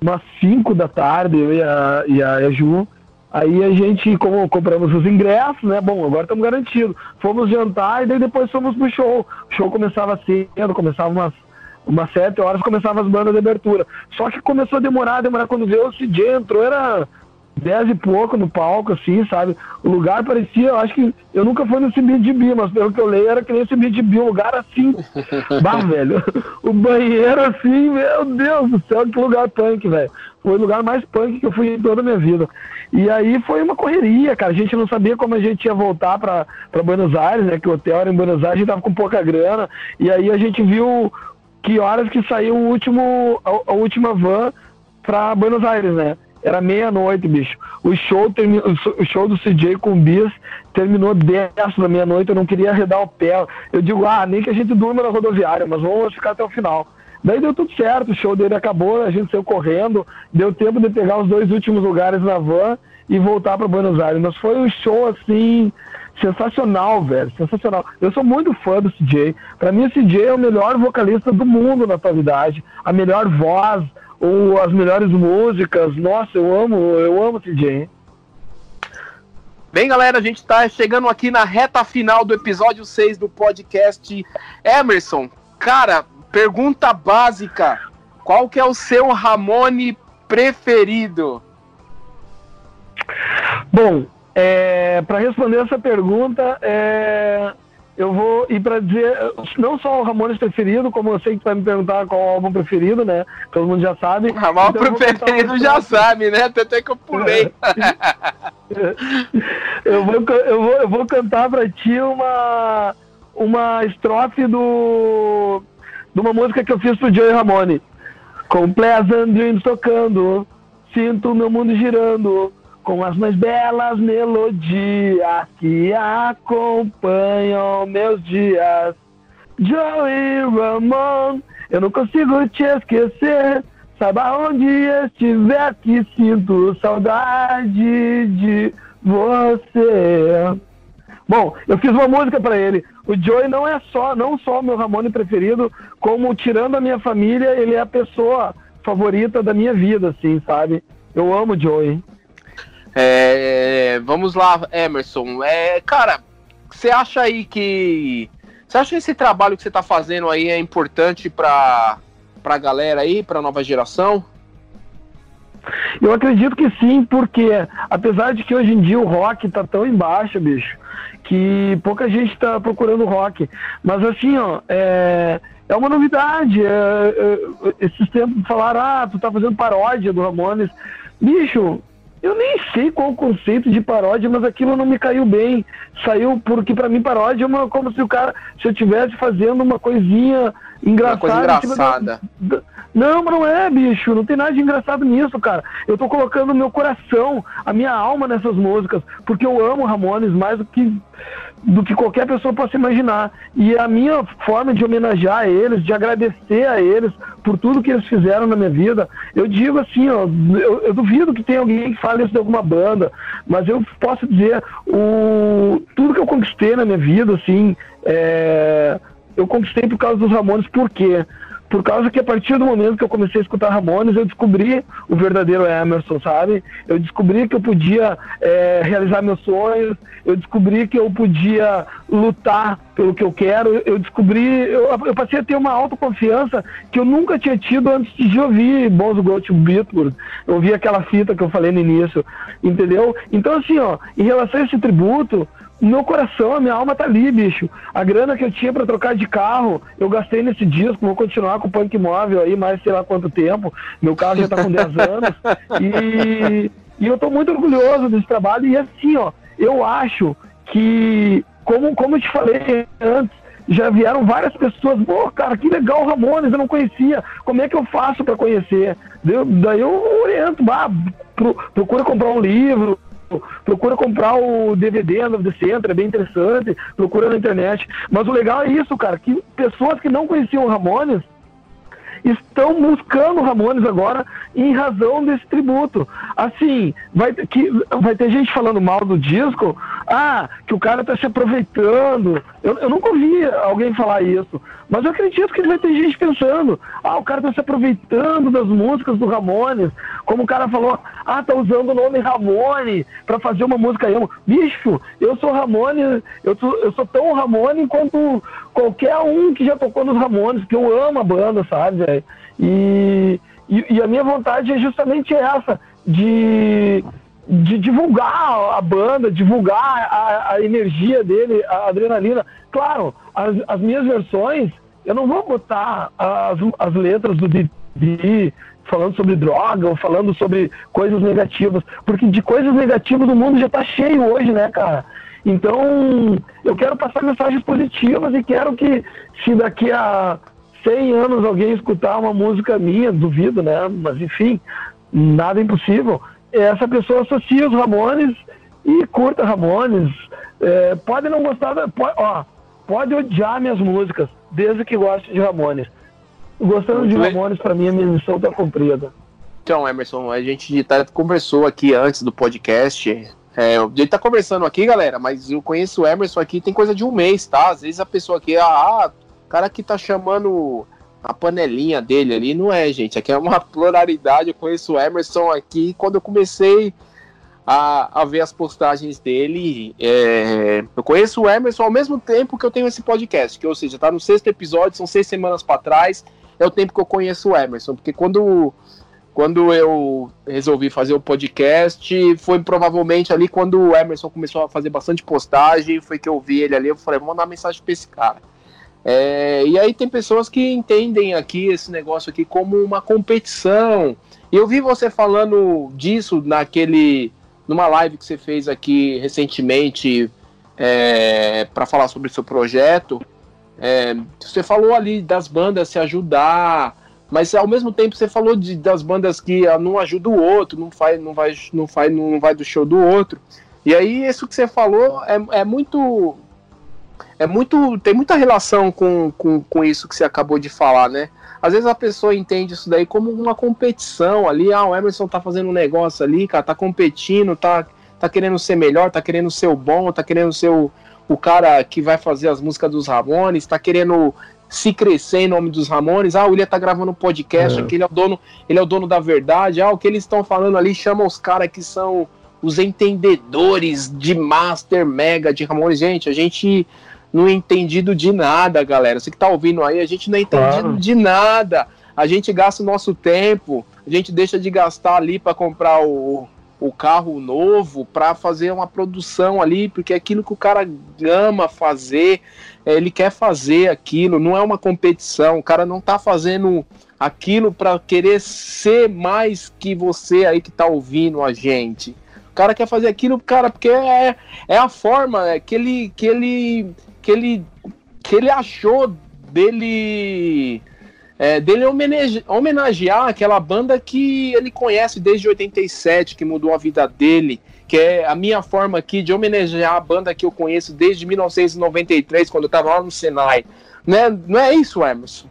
umas 5 da tarde, eu e a, e a, e a Ju. Aí a gente, como compramos os ingressos, né? Bom, agora estamos garantidos. Fomos jantar e daí depois fomos pro show. O show começava cedo, começava umas, umas sete horas, começava as bandas de abertura. Só que começou a demorar, demorar. Quando veio o CJ, entrou, era dez e pouco no palco, assim, sabe? O lugar parecia, eu acho que eu nunca fui no CBGB, mas pelo que eu leio era que nem CBGB, um lugar assim, bah, velho. O banheiro assim, meu Deus do céu, que lugar punk, velho. Foi o lugar mais punk que eu fui em toda a minha vida. E aí foi uma correria, cara. A gente não sabia como a gente ia voltar para Buenos Aires, né? Que o hotel era em Buenos Aires, a gente tava com pouca grana. E aí a gente viu que horas que saiu o último, a, a última van para Buenos Aires, né? Era meia-noite, bicho. O show, termi... o show do CJ com Bis terminou 10 da meia-noite. Eu não queria arredar o pé. Eu digo, ah, nem que a gente durma na rodoviária, mas vamos ficar até o final. Daí deu tudo certo, o show dele acabou, a gente saiu correndo, deu tempo de pegar os dois últimos lugares na van e voltar para Buenos Aires. Mas foi um show assim sensacional, velho, sensacional. Eu sou muito fã do CJ. Para mim, o CJ é o melhor vocalista do mundo na atualidade, a melhor voz, ou as melhores músicas. Nossa, eu amo, eu amo TJ. Bem, galera, a gente está chegando aqui na reta final do episódio 6 do podcast Emerson. Cara, pergunta básica. Qual que é o seu Ramone preferido? Bom, é, para responder essa pergunta, é, eu vou ir para dizer não só o Ramones preferido, como eu sei que tu vai me perguntar qual é o álbum preferido, né? Todo mundo já sabe. O álbum então preferido já sabe, né? Até que eu pulei. eu, vou, eu, vou, eu vou cantar para ti uma, uma estrofe do, de uma música que eu fiz pro Joey Ramone. Com Pleasant Dreams tocando, sinto meu mundo girando com as mais belas melodias que acompanham meus dias. Joey Ramon, eu não consigo te esquecer. Saiba onde estiver que sinto saudade de você. Bom, eu fiz uma música para ele. O Joey não é só, não só o meu Ramone preferido, como tirando a minha família, ele é a pessoa favorita da minha vida, assim, sabe? Eu amo o Joey. É, vamos lá, Emerson. É, cara, você acha aí que. Você acha que esse trabalho que você está fazendo aí é importante para a galera aí, para a nova geração? Eu acredito que sim, porque apesar de que hoje em dia o rock tá tão embaixo, bicho, que pouca gente tá procurando rock. Mas assim, ó, é, é uma novidade. É, é, esses tempos falaram, ah, tu tá fazendo paródia do Ramones. Bicho, eu nem sei qual o conceito de paródia, mas aquilo não me caiu bem. Saiu porque para mim paródia é uma, como se o cara, se eu estivesse fazendo uma coisinha engraçada. Uma coisa engraçada. Não, mas não é, bicho. Não tem nada de engraçado nisso, cara. Eu tô colocando meu coração, a minha alma nessas músicas, porque eu amo Ramones mais do que do que qualquer pessoa possa imaginar. E a minha forma de homenagear eles, de agradecer a eles por tudo que eles fizeram na minha vida, eu digo assim, ó, eu, eu duvido que tenha alguém que fale isso de alguma banda, mas eu posso dizer, o, tudo que eu conquistei na minha vida, assim, é, eu conquistei por causa dos Ramones, por quê? Por causa que a partir do momento que eu comecei a escutar Ramones, eu descobri o verdadeiro Emerson, sabe? Eu descobri que eu podia é, realizar meus sonhos, eu descobri que eu podia lutar pelo que eu quero, eu descobri, eu, eu passei a ter uma autoconfiança que eu nunca tinha tido antes de ouvir Bons Got Beatles, eu ouvi aquela fita que eu falei no início, entendeu? Então assim, ó, em relação a esse tributo, meu coração, a minha alma tá ali, bicho. A grana que eu tinha para trocar de carro, eu gastei nesse disco, vou continuar com o punk móvel aí mais sei lá quanto tempo. Meu carro já tá com 10 anos. E, e eu tô muito orgulhoso desse trabalho. E assim, ó, eu acho que, como, como eu te falei antes, já vieram várias pessoas, pô, cara, que legal Ramones, eu não conhecia, como é que eu faço para conhecer? Daí eu oriento, bah, procura comprar um livro, procura comprar o DVD The Center, é bem interessante, procura na internet. Mas o legal é isso, cara, que pessoas que não conheciam o Ramones estão buscando Ramones agora em razão desse tributo. Assim, vai, que, vai ter gente falando mal do disco, ah, que o cara está se aproveitando. Eu, eu nunca ouvi alguém falar isso, mas eu acredito que vai ter gente pensando, ah, o cara está se aproveitando das músicas do Ramones, como o cara falou, ah, tá usando o nome Ramone para fazer uma música emo. Bicho, eu sou Ramone, eu sou, eu sou tão Ramone quanto qualquer um que já tocou nos Ramones, porque eu amo a banda, sabe? E, e, e, a minha vontade é justamente essa, de, de divulgar a banda, divulgar a, a energia dele, a adrenalina. Claro, as, as minhas versões, eu não vou botar as, as letras do Didi falando sobre droga ou falando sobre coisas negativas, porque de coisas negativas o mundo já tá cheio hoje, né, cara? Então, eu quero passar mensagens positivas e quero que, se daqui a 100 anos alguém escutar uma música minha, duvido, né? Mas enfim, nada impossível. Essa pessoa associa os Ramones e curta Ramones. É, pode não gostar, da, pode, ó, pode odiar minhas músicas, desde que goste de Ramones. Gostando de. Ramones, para mim, a minha missão tá cumprida. Então, Emerson, a gente tá, conversou aqui antes do podcast. É, a gente tá conversando aqui, galera, mas eu conheço o Emerson aqui tem coisa de um mês, tá? Às vezes a pessoa aqui, ah, cara que tá chamando a panelinha dele ali, não é, gente. Aqui é uma pluralidade. Eu conheço o Emerson aqui. Quando eu comecei a, a ver as postagens dele. É, eu conheço o Emerson ao mesmo tempo que eu tenho esse podcast, que ou seja, tá no sexto episódio, são seis semanas para trás, é o tempo que eu conheço o Emerson, porque quando quando eu resolvi fazer o podcast, foi provavelmente ali quando o Emerson começou a fazer bastante postagem, foi que eu vi ele ali, eu falei, vou mandar mensagem para esse cara. É, e aí tem pessoas que entendem aqui esse negócio aqui como uma competição. E eu vi você falando disso naquele numa live que você fez aqui recentemente é, para falar sobre o seu projeto. É, você falou ali das bandas se ajudar, mas ao mesmo tempo você falou de, das bandas que não ajuda o outro, não faz, não vai, não faz, não vai do show do outro. E aí isso que você falou é, é muito é muito tem muita relação com, com, com isso que você acabou de falar, né? Às vezes a pessoa entende isso daí como uma competição ali, ah, o Emerson tá fazendo um negócio ali, cara, tá competindo, tá, tá querendo ser melhor, tá querendo ser o bom, tá querendo ser o, o cara que vai fazer as músicas dos Ramones, tá querendo se crescer em nome dos Ramones. Ah, o William tá gravando um podcast, é. aqui ele é o dono, ele é o dono da verdade. Ah, o que eles estão falando ali chama os caras que são os entendedores de Master Mega de Ramones. Gente, a gente não é entendido de nada, galera. Você que tá ouvindo aí, a gente não é entendido claro. de nada. A gente gasta o nosso tempo, a gente deixa de gastar ali para comprar o, o carro novo para fazer uma produção ali, porque é aquilo que o cara ama fazer, ele quer fazer aquilo, não é uma competição, o cara não tá fazendo aquilo para querer ser mais que você aí que tá ouvindo a gente. O cara quer fazer aquilo, cara, porque é, é a forma é, que ele que ele que ele que ele achou dele é, dele homenage, homenagear aquela banda que ele conhece desde 87, que mudou a vida dele, que é a minha forma aqui de homenagear a banda que eu conheço desde 1993, quando eu estava lá no Senai. Não é, não é isso, Emerson?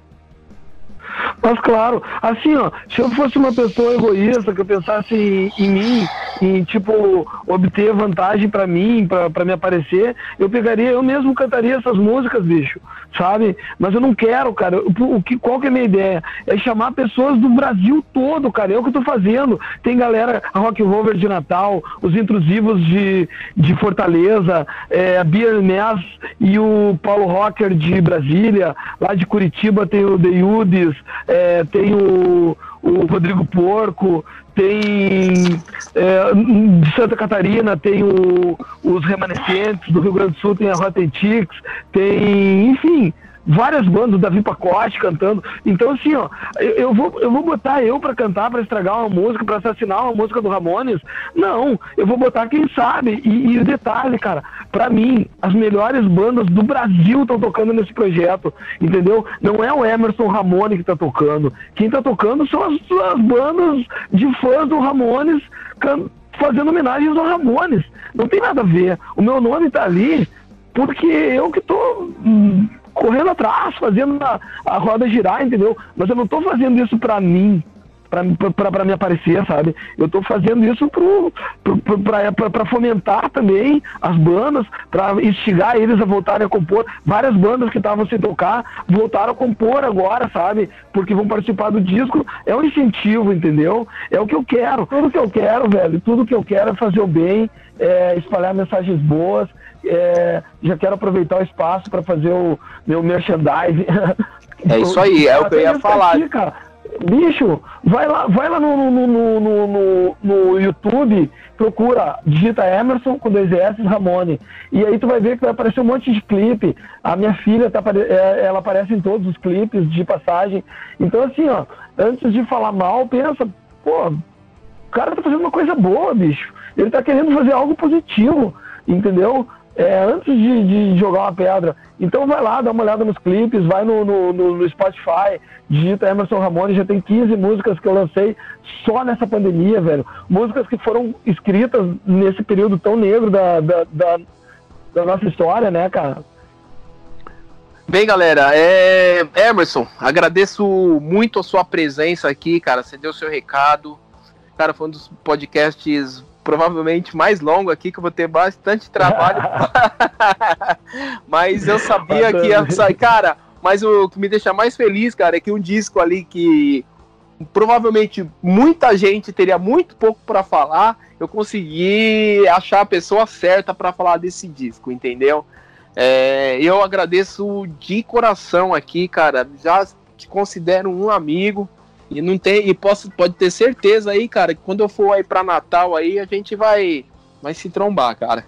Mas claro, assim, ó, se eu fosse uma pessoa egoísta, que eu pensasse em, em mim, em tipo, obter vantagem para mim, para me aparecer, eu pegaria, eu mesmo cantaria essas músicas, bicho, sabe? Mas eu não quero, cara. O, que, qual que é a minha ideia? É chamar pessoas do Brasil todo, cara. É o que eu tô fazendo. Tem galera, a Rock Rover de Natal, os intrusivos de, de Fortaleza, é, a Bia Ness e o Paulo Rocker de Brasília, lá de Curitiba tem o The Yudes, é, tem o, o Rodrigo Porco, tem é, de Santa Catarina tem o, os remanescentes, do Rio Grande do Sul tem a Rotten Chicks, tem, enfim, várias bandas, Davi Pacote cantando. Então, assim, ó, eu, eu vou, eu vou botar eu para cantar, para estragar uma música, para assassinar uma música do Ramones? Não, eu vou botar quem sabe. E, e detalhe, cara, para mim, as melhores bandas do Brasil estão tocando nesse projeto, entendeu? Não é o Emerson Ramone que tá tocando. Quem tá tocando são as, as bandas de fãs do Ramones fazendo homenagens ao Ramones. Não tem nada a ver. O meu nome tá ali porque eu que tô. Hum, correndo atrás, fazendo a, a roda girar, entendeu? Mas eu não estou fazendo isso para mim, para me aparecer, sabe? Eu estou fazendo isso para fomentar também as bandas, para instigar eles a voltarem a compor. Várias bandas que estavam sem tocar voltaram a compor agora, sabe? Porque vão participar do disco. É um incentivo, entendeu? É o que eu quero. Tudo que eu quero, velho, tudo que eu quero é fazer o bem, é espalhar mensagens boas é, já quero aproveitar o espaço para fazer o meu merchandising. É isso aí, é o que eu ia falar. Aqui, cara. Bicho, vai lá, vai lá no, no, no, no, no YouTube, procura, digita Emerson com dois S Ramone. E aí tu vai ver que vai aparecer um monte de clipe. A minha filha, tá, é, ela aparece em todos os clipes de passagem. Então, assim, ó, antes de falar mal, pensa, pô, o cara tá fazendo uma coisa boa, bicho. Ele tá querendo fazer algo positivo, entendeu? É, antes de, de, jogar uma pedra. Então vai lá, dá uma olhada nos clipes, vai no, no, no, Spotify, digita Emerson Ramone, já tem 15 músicas que eu lancei só nessa pandemia, velho. Músicas que foram escritas nesse período tão negro da, da, da, da nossa história, né, cara? Bem, galera, é... Emerson, agradeço muito a sua presença aqui, cara. Você deu seu recado. Cara, foi um dos podcasts provavelmente mais longo aqui, que eu vou ter bastante trabalho. mas eu sabia que ia sair. Cara, mas o que me deixa mais feliz, cara, é que um disco ali que provavelmente muita gente teria muito pouco para falar, eu consegui achar a pessoa certa para falar desse disco, entendeu? É, eu agradeço de coração aqui, cara. Já te considero um amigo e não tem e posso pode ter certeza aí, cara, que quando eu for aí para Natal aí a gente vai vai se trombar, cara.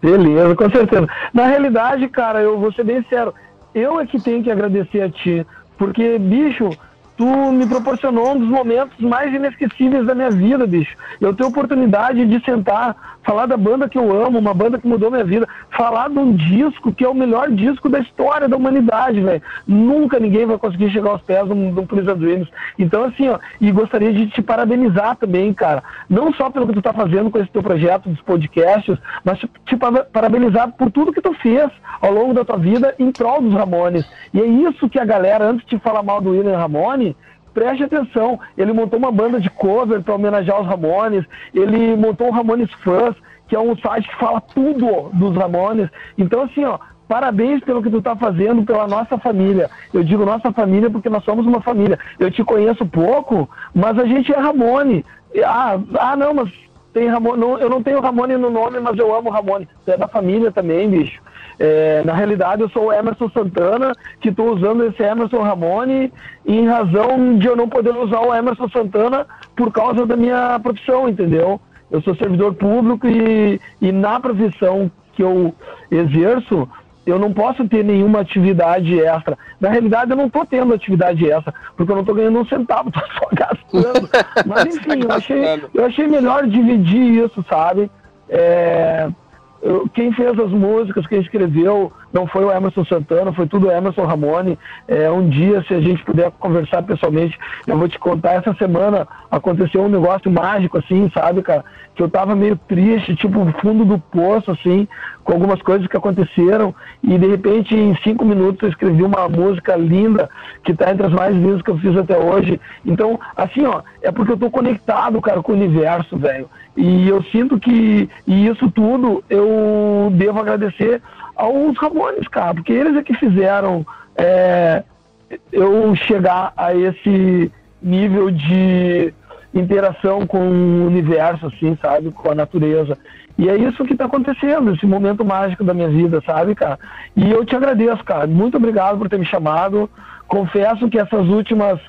Beleza, com certeza. Na realidade, cara, eu vou ser bem sincero, eu é que tenho que agradecer a ti, porque bicho, tu me proporcionou um dos momentos mais inesquecíveis da minha vida, bicho. Eu tenho oportunidade de sentar, falar da banda que eu amo, uma banda que mudou minha vida, falar de um disco que é o melhor disco da história da humanidade, velho. Nunca ninguém vai conseguir chegar aos pés do, do Please Dreams. Então, assim, ó, e gostaria de te parabenizar também, cara. Não só pelo que tu tá fazendo com esse teu projeto dos podcasts, mas te, te parabenizar por tudo que tu fez ao longo da tua vida em prol dos Ramones. E é isso que a galera, antes de falar mal do William Ramone, preste atenção, ele montou uma banda de cover para homenagear os Ramones, ele montou o Ramones Fãs, que é um site que fala tudo dos Ramones. Então, assim, ó, parabéns pelo que tu tá fazendo pela nossa família. Eu digo nossa família porque nós somos uma família. Eu te conheço pouco, mas a gente é Ramone. Ah, ah não, mas tem Ramone. Não, eu não tenho Ramone no nome, mas eu amo Ramone. Tu é da família também, bicho. É, na realidade, eu sou o Emerson Santana, que estou usando esse Emerson Ramone em razão de eu não poder usar o Emerson Santana por causa da minha profissão, entendeu? Eu sou servidor público e, e na profissão que eu exerço, eu não posso ter nenhuma atividade extra. Na realidade, eu não estou tendo atividade extra, porque eu não estou ganhando um centavo, estou só gastando. Mas enfim, eu achei, eu achei melhor dividir isso, sabe? É, quem fez as músicas, quem escreveu, não foi o Emerson Santana, foi tudo o Emerson Ramone. É, um dia, se a gente puder conversar pessoalmente, eu vou te contar. Essa semana aconteceu um negócio mágico, assim, sabe, cara? Que eu tava meio triste, tipo, fundo do poço, assim, com algumas coisas que aconteceram. E de repente, em cinco minutos, eu escrevi uma música linda, que tá entre as mais lindas que eu fiz até hoje. Então, assim, ó, é porque eu tô conectado, cara, com o universo, velho. E eu sinto que e isso tudo eu devo agradecer aos Ramones, cara, porque eles é que fizeram é, eu chegar a esse nível de interação com o universo, assim, sabe, com a natureza. E é isso que está acontecendo, esse momento mágico da minha vida, sabe, cara? E eu te agradeço, cara. Muito obrigado por ter me chamado. Confesso que essas últimas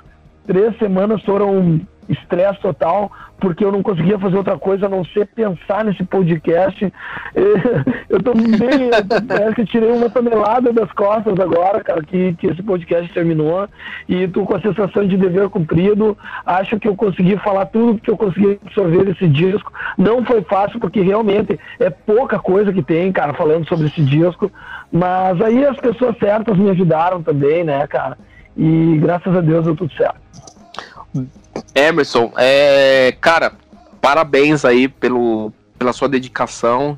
três semanas foram estresse total, porque eu não conseguia fazer outra coisa a não ser pensar nesse podcast. Eu tô bem, parece que tirei uma tonelada das costas agora, cara, que, que esse podcast terminou, e tô com a sensação de dever cumprido. Acho que eu consegui falar tudo que eu consegui absorver desse disco. Não foi fácil, porque realmente é pouca coisa que tem, cara, falando sobre esse disco. Mas aí as pessoas certas me ajudaram também, né, cara? E graças a Deus deu tudo certo. Emerson, é, cara, parabéns aí pelo, pela sua dedicação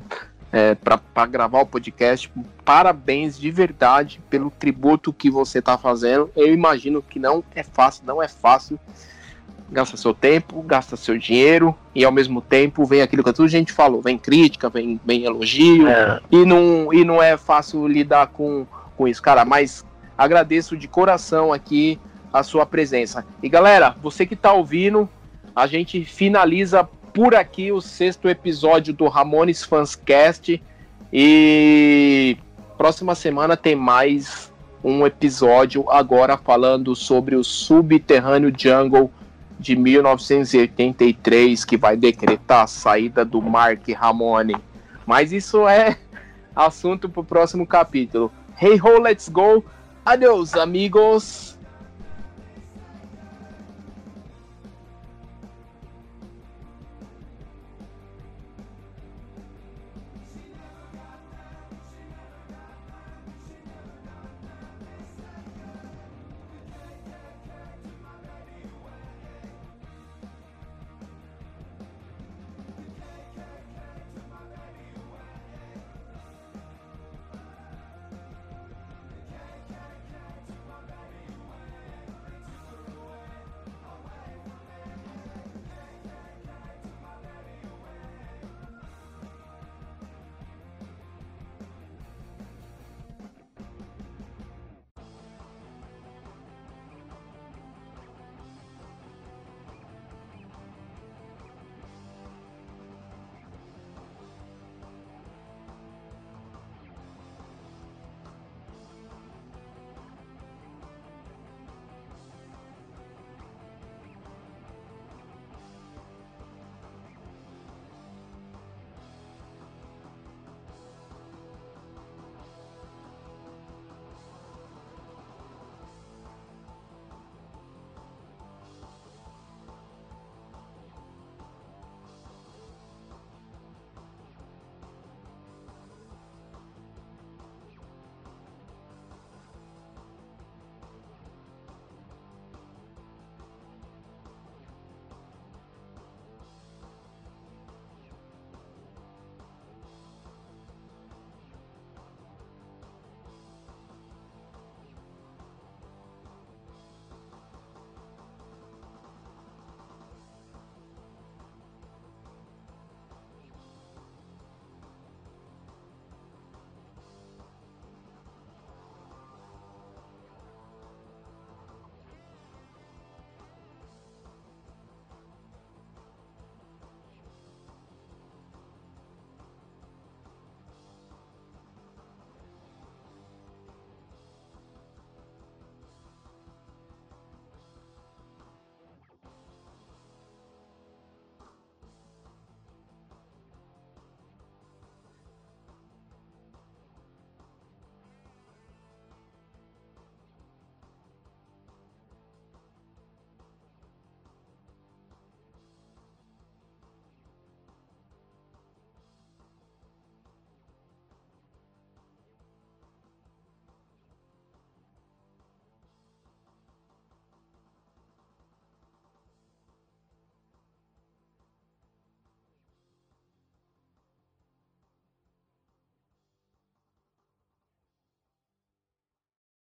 é, para gravar o podcast. Parabéns de verdade pelo tributo que você está fazendo. Eu imagino que não é fácil, não é fácil. Gasta seu tempo, gasta seu dinheiro e ao mesmo tempo vem aquilo que a gente falou, vem crítica, vem, vem elogio é. e, não, e não é fácil lidar com, com isso, cara. Mas agradeço de coração aqui a sua presença. E galera, você que está ouvindo, a gente finaliza por aqui o sexto episódio do Ramones Fanscast. E próxima semana tem mais um episódio agora falando sobre o Subterrâneo Jungle de 1983 que vai decretar a saída do Mark Ramone. Mas isso é assunto para o próximo capítulo. Hey ho, let's go. Adeus, amigos.